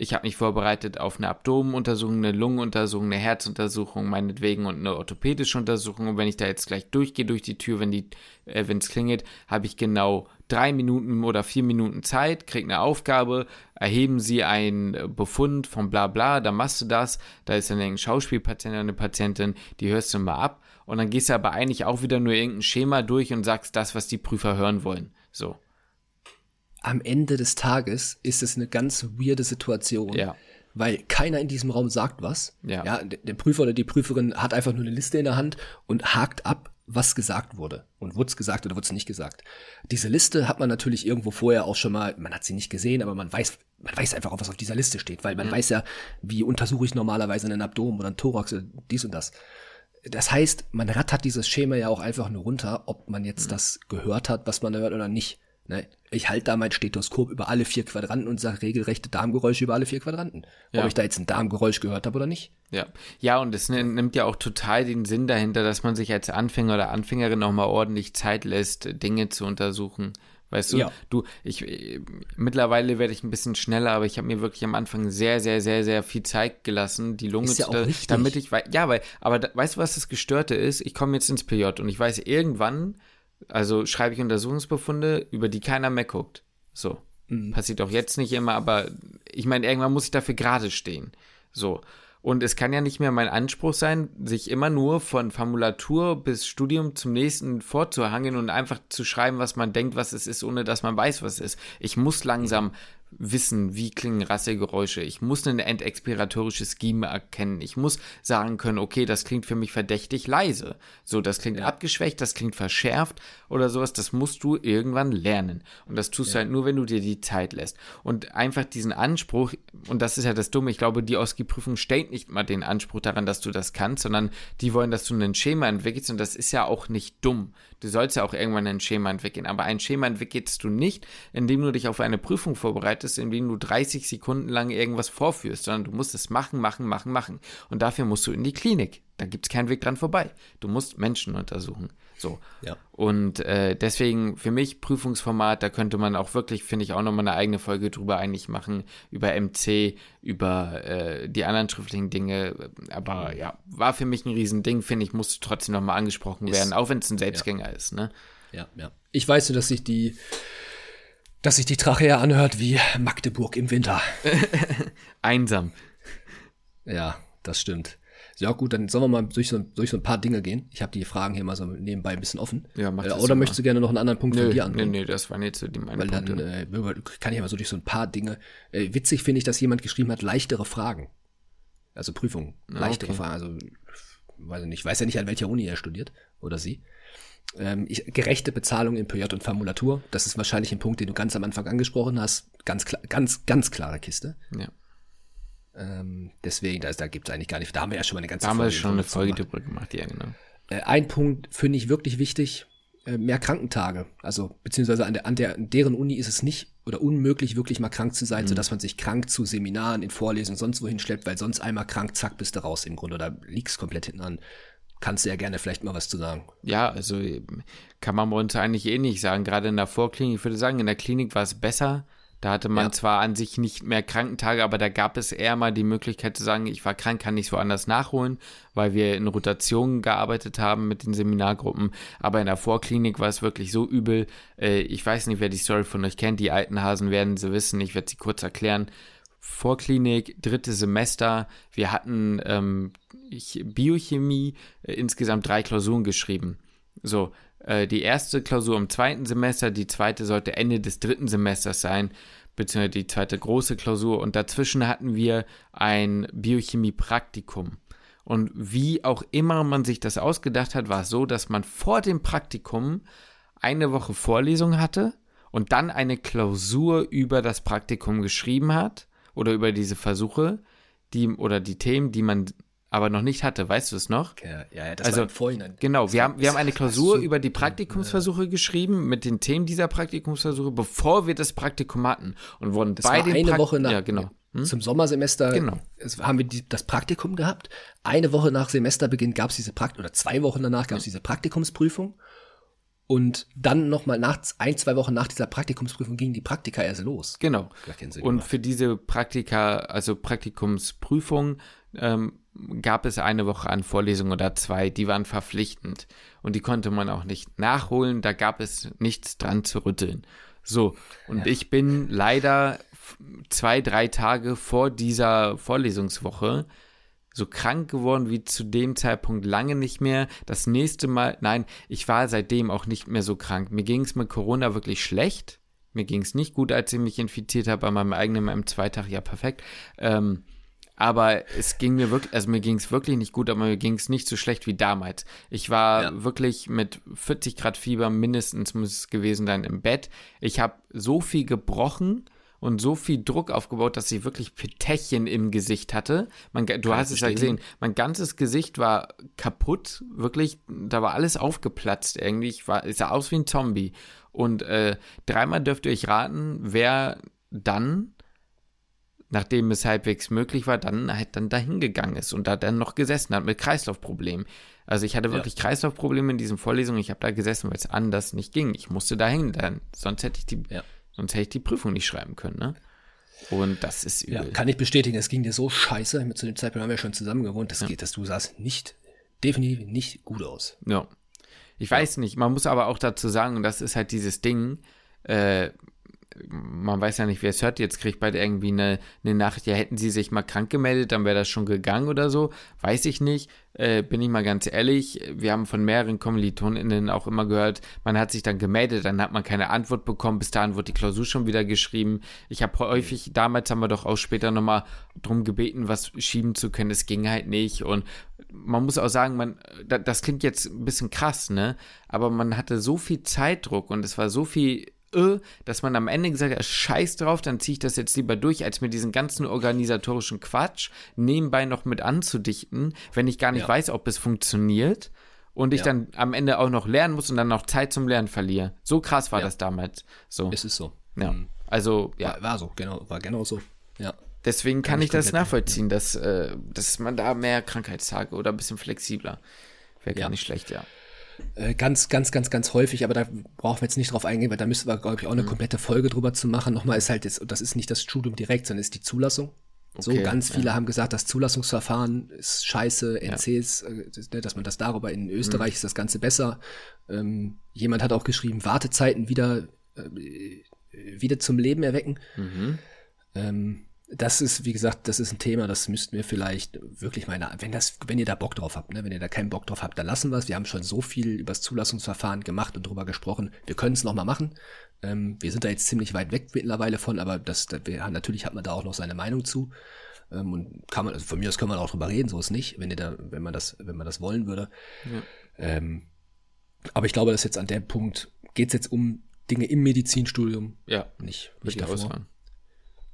ich habe mich vorbereitet auf eine Abdomenuntersuchung, eine Lungenuntersuchung, eine Herzuntersuchung, meinetwegen und eine orthopädische Untersuchung. Und wenn ich da jetzt gleich durchgehe durch die Tür, wenn äh, es klingelt, habe ich genau drei Minuten oder vier Minuten Zeit, krieg eine Aufgabe, erheben Sie einen Befund von bla bla, dann machst du das. Da ist dann ein Schauspielpatient oder eine Patientin, die hörst du mal ab und dann gehst du aber eigentlich auch wieder nur irgendein Schema durch und sagst das, was die Prüfer hören wollen. So. Am Ende des Tages ist es eine ganz weirde Situation. Ja. Weil keiner in diesem Raum sagt was. Ja. ja. Der Prüfer oder die Prüferin hat einfach nur eine Liste in der Hand und hakt ab, was gesagt wurde. Und wurde es gesagt oder wurde es nicht gesagt. Diese Liste hat man natürlich irgendwo vorher auch schon mal, man hat sie nicht gesehen, aber man weiß, man weiß einfach auch, was auf dieser Liste steht, weil man mhm. weiß ja, wie untersuche ich normalerweise einen Abdomen oder einen Thorax oder dies und das das heißt, man rattert dieses Schema ja auch einfach nur runter, ob man jetzt mhm. das gehört hat, was man hört oder nicht. Ne? Ich halte da mein Stethoskop über alle vier Quadranten und sage regelrechte Darmgeräusche über alle vier Quadranten. Ja. Ob ich da jetzt ein Darmgeräusch gehört habe oder nicht. Ja, ja, und es nimmt ja auch total den Sinn dahinter, dass man sich als Anfänger oder Anfängerin nochmal ordentlich Zeit lässt, Dinge zu untersuchen. Weißt du, ja. du, ich, mittlerweile werde ich ein bisschen schneller, aber ich habe mir wirklich am Anfang sehr, sehr, sehr, sehr viel Zeit gelassen, die Lunge ist ja zu, auch richtig. damit ich, ja, weil, aber da, weißt du, was das Gestörte ist? Ich komme jetzt ins PJ und ich weiß, irgendwann, also schreibe ich Untersuchungsbefunde, über die keiner mehr guckt. So. Mhm. Passiert auch jetzt nicht immer, aber ich meine, irgendwann muss ich dafür gerade stehen. So. Und es kann ja nicht mehr mein Anspruch sein, sich immer nur von Formulatur bis Studium zum nächsten vorzuhangen und einfach zu schreiben, was man denkt, was es ist, ohne dass man weiß, was es ist. Ich muss langsam wissen, wie klingen Rassegeräusche. Ich muss ein endexpiratorisches Scheme erkennen. Ich muss sagen können, okay, das klingt für mich verdächtig leise. So, das klingt ja. abgeschwächt, das klingt verschärft oder sowas. Das musst du irgendwann lernen. Und das tust ja. du halt nur, wenn du dir die Zeit lässt. Und einfach diesen Anspruch, und das ist ja das Dumme, ich glaube, die OSCE-Prüfung stellt nicht mal den Anspruch daran, dass du das kannst, sondern die wollen, dass du ein Schema entwickelst und das ist ja auch nicht dumm. Du sollst ja auch irgendwann ein Schema entwickeln, aber ein Schema entwickelst du nicht, indem du dich auf eine Prüfung vorbereitest, indem du 30 Sekunden lang irgendwas vorführst, sondern du musst es machen, machen, machen, machen. Und dafür musst du in die Klinik. Da gibt es keinen Weg dran vorbei. Du musst Menschen untersuchen. So. Ja. Und äh, deswegen für mich Prüfungsformat, da könnte man auch wirklich, finde ich, auch nochmal eine eigene Folge drüber eigentlich machen, über MC, über äh, die anderen schriftlichen Dinge. Aber ja, war für mich ein Riesending, finde ich, musste trotzdem nochmal angesprochen ist, werden, auch wenn es ein Selbstgänger ja. ist. Ne? Ja, ja. Ich weiß nur, dass sich die dass sich die Trachea anhört wie Magdeburg im Winter. Einsam. Ja, das stimmt. Ja, gut, dann sollen wir mal durch so, durch so ein paar Dinge gehen. Ich habe die Fragen hier mal so nebenbei ein bisschen offen. Ja, mach äh, das Oder möchtest du gerne noch einen anderen Punkt nö, von dir anbringen? Nee, nee, das waren jetzt die meine Weil Punkte. dann äh, kann ich mal so durch so ein paar Dinge. Äh, witzig finde ich, dass jemand geschrieben hat, leichtere Fragen. Also Prüfungen, ah, leichtere okay. Fragen. Also, weiß ich nicht, ich weiß ja nicht, an welcher Uni er studiert oder sie. Ähm, ich, gerechte Bezahlung in PJ und Formulatur, das ist wahrscheinlich ein Punkt, den du ganz am Anfang angesprochen hast. Ganz, klar, ganz, ganz klare Kiste. Ja. Ähm, deswegen, da, da gibt es eigentlich gar nicht, da haben wir ja schon mal eine ganze da Folge. Da haben wir schon eine Folge drüber gemacht, ja, genau. Äh, ein Punkt finde ich wirklich wichtig, äh, mehr Krankentage. Also, beziehungsweise an, der, an, der, an deren Uni ist es nicht oder unmöglich, wirklich mal krank zu sein, mhm. sodass man sich krank zu Seminaren, in Vorlesungen, sonst wohin schleppt, weil sonst einmal krank, zack, bist du raus im Grunde oder liegst komplett hinten an. Kannst du ja gerne vielleicht mal was zu sagen. Ja, also kann man bei uns eigentlich eh nicht sagen. Gerade in der Vorklinik, ich würde sagen, in der Klinik war es besser, Da hatte man ja. zwar an sich nicht mehr Krankentage, aber da gab es eher mal die Möglichkeit zu sagen, ich war krank, kann ich es woanders nachholen, weil wir in Rotationen gearbeitet haben mit den Seminargruppen. Aber in der Vorklinik war es wirklich so übel. Äh, ich weiß nicht, wer die Story von euch kennt. Die alten Hasen werden sie wissen. Ich werde sie kurz erklären. Vorklinik, dritte Semester. Wir hatten ähm, Biochemie, äh, insgesamt drei Klausuren geschrieben. So, äh, die erste Klausur im zweiten Semester, die zweite sollte Ende des dritten Semesters sein, beziehungsweise die zweite große Klausur. Und dazwischen hatten wir ein Biochemie-Praktikum. Und wie auch immer man sich das ausgedacht hat, war es so, dass man vor dem Praktikum eine Woche Vorlesung hatte und dann eine Klausur über das Praktikum geschrieben hat oder über diese Versuche, die oder die Themen, die man aber noch nicht hatte. Weißt du es noch? Ja, ja das also, war im Vorhinein. Genau, wir haben, wir haben eine Klausur über die Praktikumsversuche geschrieben mit den Themen dieser Praktikumsversuche, bevor wir das Praktikum hatten und wurden das bei war eine Prakt Woche nach, ja, genau. Hm? Zum Sommersemester genau. haben wir die, das Praktikum gehabt. Eine Woche nach Semesterbeginn gab es diese Praktikum, oder zwei Wochen danach gab es diese Praktikumsprüfung. Und dann nochmal nach ein, zwei Wochen nach dieser Praktikumsprüfung gingen die Praktika erst los. Genau. Und für diese Praktika, also Praktikumsprüfung, ähm, gab es eine Woche an Vorlesungen oder zwei, die waren verpflichtend und die konnte man auch nicht nachholen, da gab es nichts dran zu rütteln. So, und ja. ich bin leider zwei, drei Tage vor dieser Vorlesungswoche so krank geworden wie zu dem Zeitpunkt lange nicht mehr. Das nächste Mal, nein, ich war seitdem auch nicht mehr so krank. Mir ging es mit Corona wirklich schlecht. Mir ging es nicht gut, als ich mich infiziert habe, bei meinem eigenen M2-Tag, ja perfekt. Ähm, aber es ging mir wirklich, also mir ging es wirklich nicht gut, aber mir ging es nicht so schlecht wie damals. Ich war ja. wirklich mit 40 Grad Fieber mindestens muss es gewesen sein im Bett. Ich habe so viel gebrochen und so viel Druck aufgebaut, dass ich wirklich Petechien im Gesicht hatte. Man, du Kann hast es ja gesehen, mein ganzes Gesicht war kaputt, wirklich, da war alles aufgeplatzt irgendwie. Ich, war, ich sah aus wie ein Zombie. Und äh, dreimal dürft ihr euch raten, wer dann nachdem es halbwegs möglich war, dann halt dann dahin gegangen ist und da dann noch gesessen hat mit Kreislaufproblemen. Also ich hatte wirklich ja. Kreislaufprobleme in diesen Vorlesungen. Ich habe da gesessen, weil es anders nicht ging. Ich musste da hängen, dann sonst hätte ich die, ja. sonst hätte ich die Prüfung nicht schreiben können. Ne? Und das ist übel. Ja, kann ich bestätigen. Es ging dir so scheiße. Zu dem Zeitpunkt haben wir schon zusammen gewohnt. Das geht, dass du sahst nicht, definitiv nicht gut aus. Ja. Ich weiß nicht. Man muss aber auch dazu sagen, und das ist halt dieses Ding. Äh, man weiß ja nicht, wer es hört, jetzt kriegt bald irgendwie eine, eine Nachricht, ja, hätten sie sich mal krank gemeldet, dann wäre das schon gegangen oder so. Weiß ich nicht. Äh, bin ich mal ganz ehrlich. Wir haben von mehreren KommilitonInnen auch immer gehört, man hat sich dann gemeldet, dann hat man keine Antwort bekommen, bis dahin wird die Klausur schon wieder geschrieben. Ich habe häufig, damals haben wir doch auch später nochmal drum gebeten, was schieben zu können. Es ging halt nicht und man muss auch sagen, man, das klingt jetzt ein bisschen krass, ne? Aber man hatte so viel Zeitdruck und es war so viel äh, dass man am Ende gesagt hat, scheiß drauf, dann ziehe ich das jetzt lieber durch, als mir diesen ganzen organisatorischen Quatsch nebenbei noch mit anzudichten, wenn ich gar nicht ja. weiß, ob es funktioniert und ich ja. dann am Ende auch noch lernen muss und dann noch Zeit zum Lernen verliere. So krass war ja. das damals. So. Es ist so. Ja. Mhm. Also, ja. War, war, so, genau, war genau so. Ja. Deswegen kann, kann ich das nachvollziehen, dass, äh, dass man da mehr Krankheitstage oder ein bisschen flexibler wäre gar nicht schlecht, ja. Äh, ganz, ganz, ganz, ganz häufig, aber da brauchen wir jetzt nicht drauf eingehen, weil da müssen wir, glaube ich, auch eine mhm. komplette Folge drüber zu machen. Nochmal ist halt jetzt, das ist nicht das Studium direkt, sondern ist die Zulassung. Okay, so, ganz viele ja. haben gesagt, das Zulassungsverfahren ist scheiße, NCs, ja. äh, dass man das darüber in Österreich mhm. ist das Ganze besser. Ähm, jemand hat auch geschrieben, Wartezeiten wieder, äh, wieder zum Leben erwecken. Mhm. Ähm, das ist, wie gesagt, das ist ein Thema, das müssten wir vielleicht wirklich mal, wenn das, wenn ihr da Bock drauf habt, ne, wenn ihr da keinen Bock drauf habt, dann lassen wir es. Wir haben schon so viel über das Zulassungsverfahren gemacht und drüber gesprochen. Wir können es nochmal machen. Ähm, wir sind da jetzt ziemlich weit weg mittlerweile von, aber das, das wir, natürlich hat man da auch noch seine Meinung zu. Ähm, und kann man, also von mir aus können wir auch drüber reden, so ist nicht, wenn ihr da, wenn man das, wenn man das wollen würde. Ja. Ähm, aber ich glaube, dass jetzt an dem Punkt geht es jetzt um Dinge im Medizinstudium. Ja, nicht, nicht davor. Ausfahren.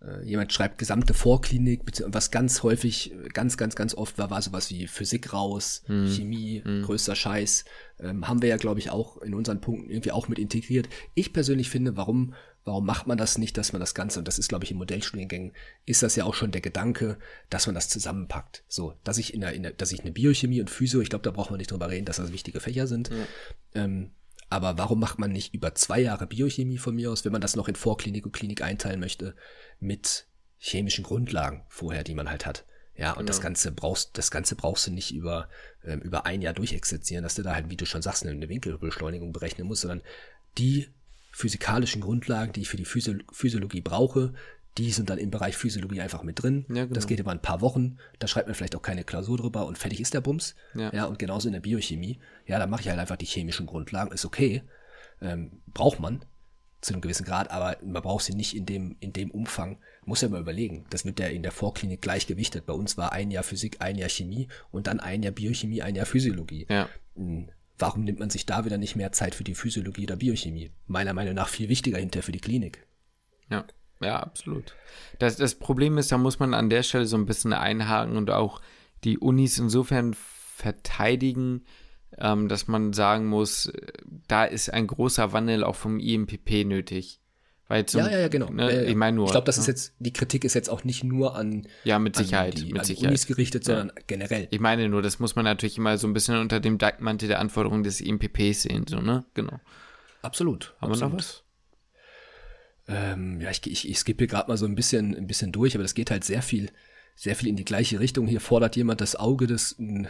Äh, jemand schreibt gesamte Vorklinik, was ganz häufig, ganz, ganz, ganz oft war, war sowas wie Physik raus, hm. Chemie, hm. größter Scheiß. Ähm, haben wir ja, glaube ich, auch in unseren Punkten irgendwie auch mit integriert. Ich persönlich finde, warum, warum macht man das nicht, dass man das Ganze, und das ist, glaube ich, in Modellstudiengängen, ist das ja auch schon der Gedanke, dass man das zusammenpackt. So, dass ich in der, in der dass ich eine Biochemie und Physio, ich glaube, da braucht man nicht drüber reden, dass das wichtige Fächer sind. Ja. Ähm, Aber warum macht man nicht über zwei Jahre Biochemie von mir aus, wenn man das noch in Vorklinik und Klinik einteilen möchte, mit chemischen Grundlagen vorher, die man halt hat? Ja, und genau. das Ganze brauchst, das Ganze brauchst du nicht über, ähm, über ein Jahr durchexerzieren, dass du da halt, wie du schon sagst, eine Winkelbeschleunigung berechnen musst, sondern die physikalischen Grundlagen, die ich für die Physi Physiologie brauche, die sind dann im Bereich Physiologie einfach mit drin. Ja, genau. Das geht über ein paar Wochen. Da schreibt man vielleicht auch keine Klausur drüber und fertig ist der Bums. Ja, ja und genauso in der Biochemie. Ja, da mache ich halt einfach die chemischen Grundlagen. Ist okay. Ähm, braucht man zu einem gewissen Grad, aber man braucht sie nicht in dem, in dem Umfang. Muss ja mal überlegen. Das wird ja in der Vorklinik gleich gewichtet. Bei uns war ein Jahr Physik, ein Jahr Chemie und dann ein Jahr Biochemie, ein Jahr Physiologie. Ja. Hm, warum nimmt man sich da wieder nicht mehr Zeit für die Physiologie oder Biochemie? Meiner Meinung nach viel wichtiger hinter für die Klinik. Ja. Ja, absolut. Das, das Problem ist, da muss man an der Stelle so ein bisschen einhaken und auch die Unis insofern verteidigen, ähm, dass man sagen muss, da ist ein großer Wandel auch vom IMPP nötig. Weil zum, ja, ja, ja, genau. Ne, ich meine nur. Ich glaube, das ne? ist jetzt, die Kritik ist jetzt auch nicht nur an, ja, mit Sicherheit, an die, mit an Sicherheit. Unis gerichtet, sondern ja. generell. Ich meine nur, das muss man natürlich immer so ein bisschen unter dem Deckmantel der Anforderungen des IMPPs sehen, so, ne? Genau. Absolut. Haben wir noch was? Ähm, ja, ich, ich, ich skippe gerade mal so ein bisschen, ein bisschen durch, aber das geht halt sehr viel, sehr viel in die gleiche Richtung. Hier fordert jemand das Auge, das ein,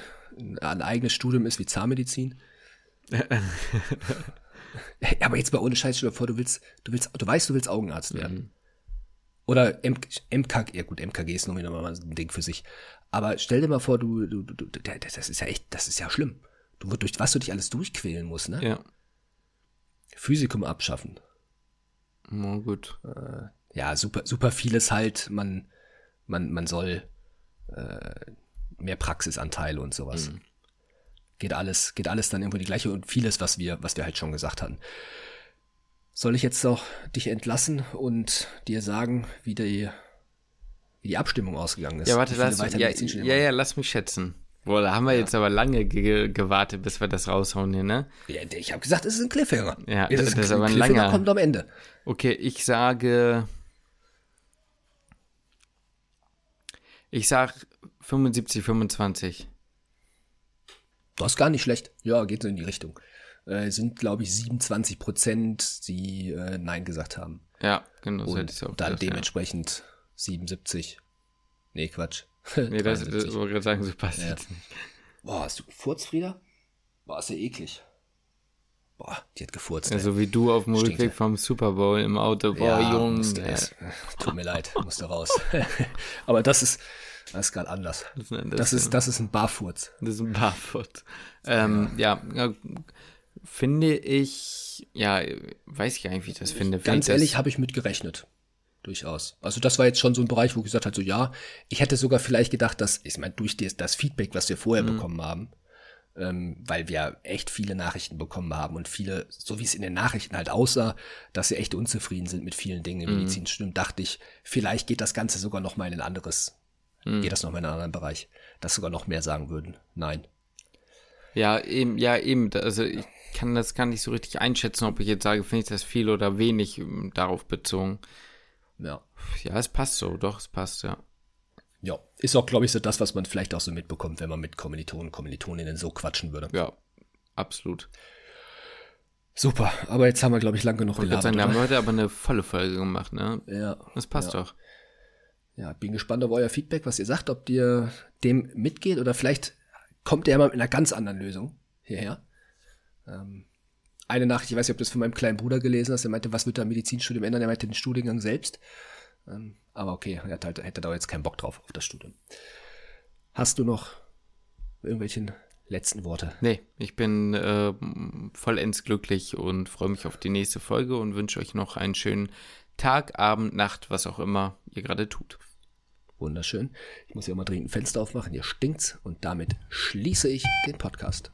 ein eigenes Studium ist wie Zahnmedizin. aber jetzt mal ohne Scheiß, stell dir vor, du willst, du willst, du weißt, du willst Augenarzt werden. Mhm. Oder M MKG, ja gut, MKG ist nochmal ein Ding für sich. Aber stell dir mal vor, du, du, du, das ist ja echt, das ist ja schlimm. Du, durch was du dich alles durchquälen musst, ne? Ja. Physikum abschaffen. Na gut. Äh, ja, super, super vieles halt. Man, man, man soll äh, mehr Praxisanteile und sowas. Mhm. Geht alles, geht alles dann irgendwo die gleiche und vieles, was wir, was wir halt schon gesagt hatten. Soll ich jetzt doch dich entlassen und dir sagen, wie die, wie die Abstimmung ausgegangen ist? Ja, warte, lass, ja, ja, ja, lass mich schätzen. Boah, da haben wir ja. jetzt aber lange ge gewartet, bis wir das raushauen hier, ne? Ja, ich habe gesagt, es ist ein Cliffhanger. Ja, das, das ist aber ein Cliffhanger langer. kommt am Ende. Okay, ich sage. Ich sag 75, 25. Das ist gar nicht schlecht. Ja, geht so in die Richtung. Äh, sind, glaube ich, 27 Prozent, die äh, Nein gesagt haben. Ja, genau. So Und auch dann gesagt, dementsprechend ja. 77. Nee, Quatsch. nee, das, das wollte gerade sagen, so passt ja. jetzt nicht. Boah, hast du gefurzt, Frieda? Boah, ist ja eklig. Boah, die hat gefurzt. Ja, so wie du auf dem Rückweg vom Super Bowl im Auto. Boah, ja, Junge. Tut mir leid, musste raus. Aber das ist, das ist gerade anders. Das, das, das, ist, das ist ein Barfurz. Das ist ein Barfurz. Ähm, ja. ja, finde ich, ja, weiß ich gar nicht, wie ich das finde. Ganz ehrlich, habe ich mitgerechnet durchaus. Also das war jetzt schon so ein Bereich, wo ich gesagt habe, so ja, ich hätte sogar vielleicht gedacht, dass, ich meine, durch das, das Feedback, was wir vorher mhm. bekommen haben, ähm, weil wir echt viele Nachrichten bekommen haben und viele, so wie es in den Nachrichten halt aussah, dass sie echt unzufrieden sind mit vielen Dingen im mhm. Medizinstudium, dachte ich, vielleicht geht das Ganze sogar noch mal in ein anderes, mhm. geht das noch mal in einen anderen Bereich, dass sogar noch mehr sagen würden. Nein. Ja, eben, ja, eben, also ich kann das gar nicht so richtig einschätzen, ob ich jetzt sage, finde ich das viel oder wenig ähm, darauf bezogen. Ja. Ja, es passt so, doch, es passt, ja. Ja, ist auch, glaube ich, so das, was man vielleicht auch so mitbekommt, wenn man mit Kommilitonen und Kommilitoninnen so quatschen würde. Ja, absolut. Super, aber jetzt haben wir, glaube ich, lange genug gelabert. Sagen, wir haben heute aber eine volle Folge gemacht, ne? Ja. Das passt ja. doch. Ja, bin gespannt auf euer Feedback, was ihr sagt, ob ihr dem mitgeht oder vielleicht kommt ihr ja mal mit einer ganz anderen Lösung hierher. Ähm, eine Nachricht, ich weiß nicht, ob du das von meinem kleinen Bruder gelesen hast, er meinte, was wird da Medizinstudium ändern? Er meinte den Studiengang selbst. Ähm, aber okay, er halt, hätte da jetzt keinen Bock drauf auf das Studium. Hast du noch irgendwelche letzten Worte? Nee, ich bin äh, vollends glücklich und freue mich auf die nächste Folge und wünsche euch noch einen schönen Tag, Abend, Nacht, was auch immer ihr gerade tut. Wunderschön. Ich muss ja mal dringend ein Fenster aufmachen, hier stinkt's und damit schließe ich den Podcast.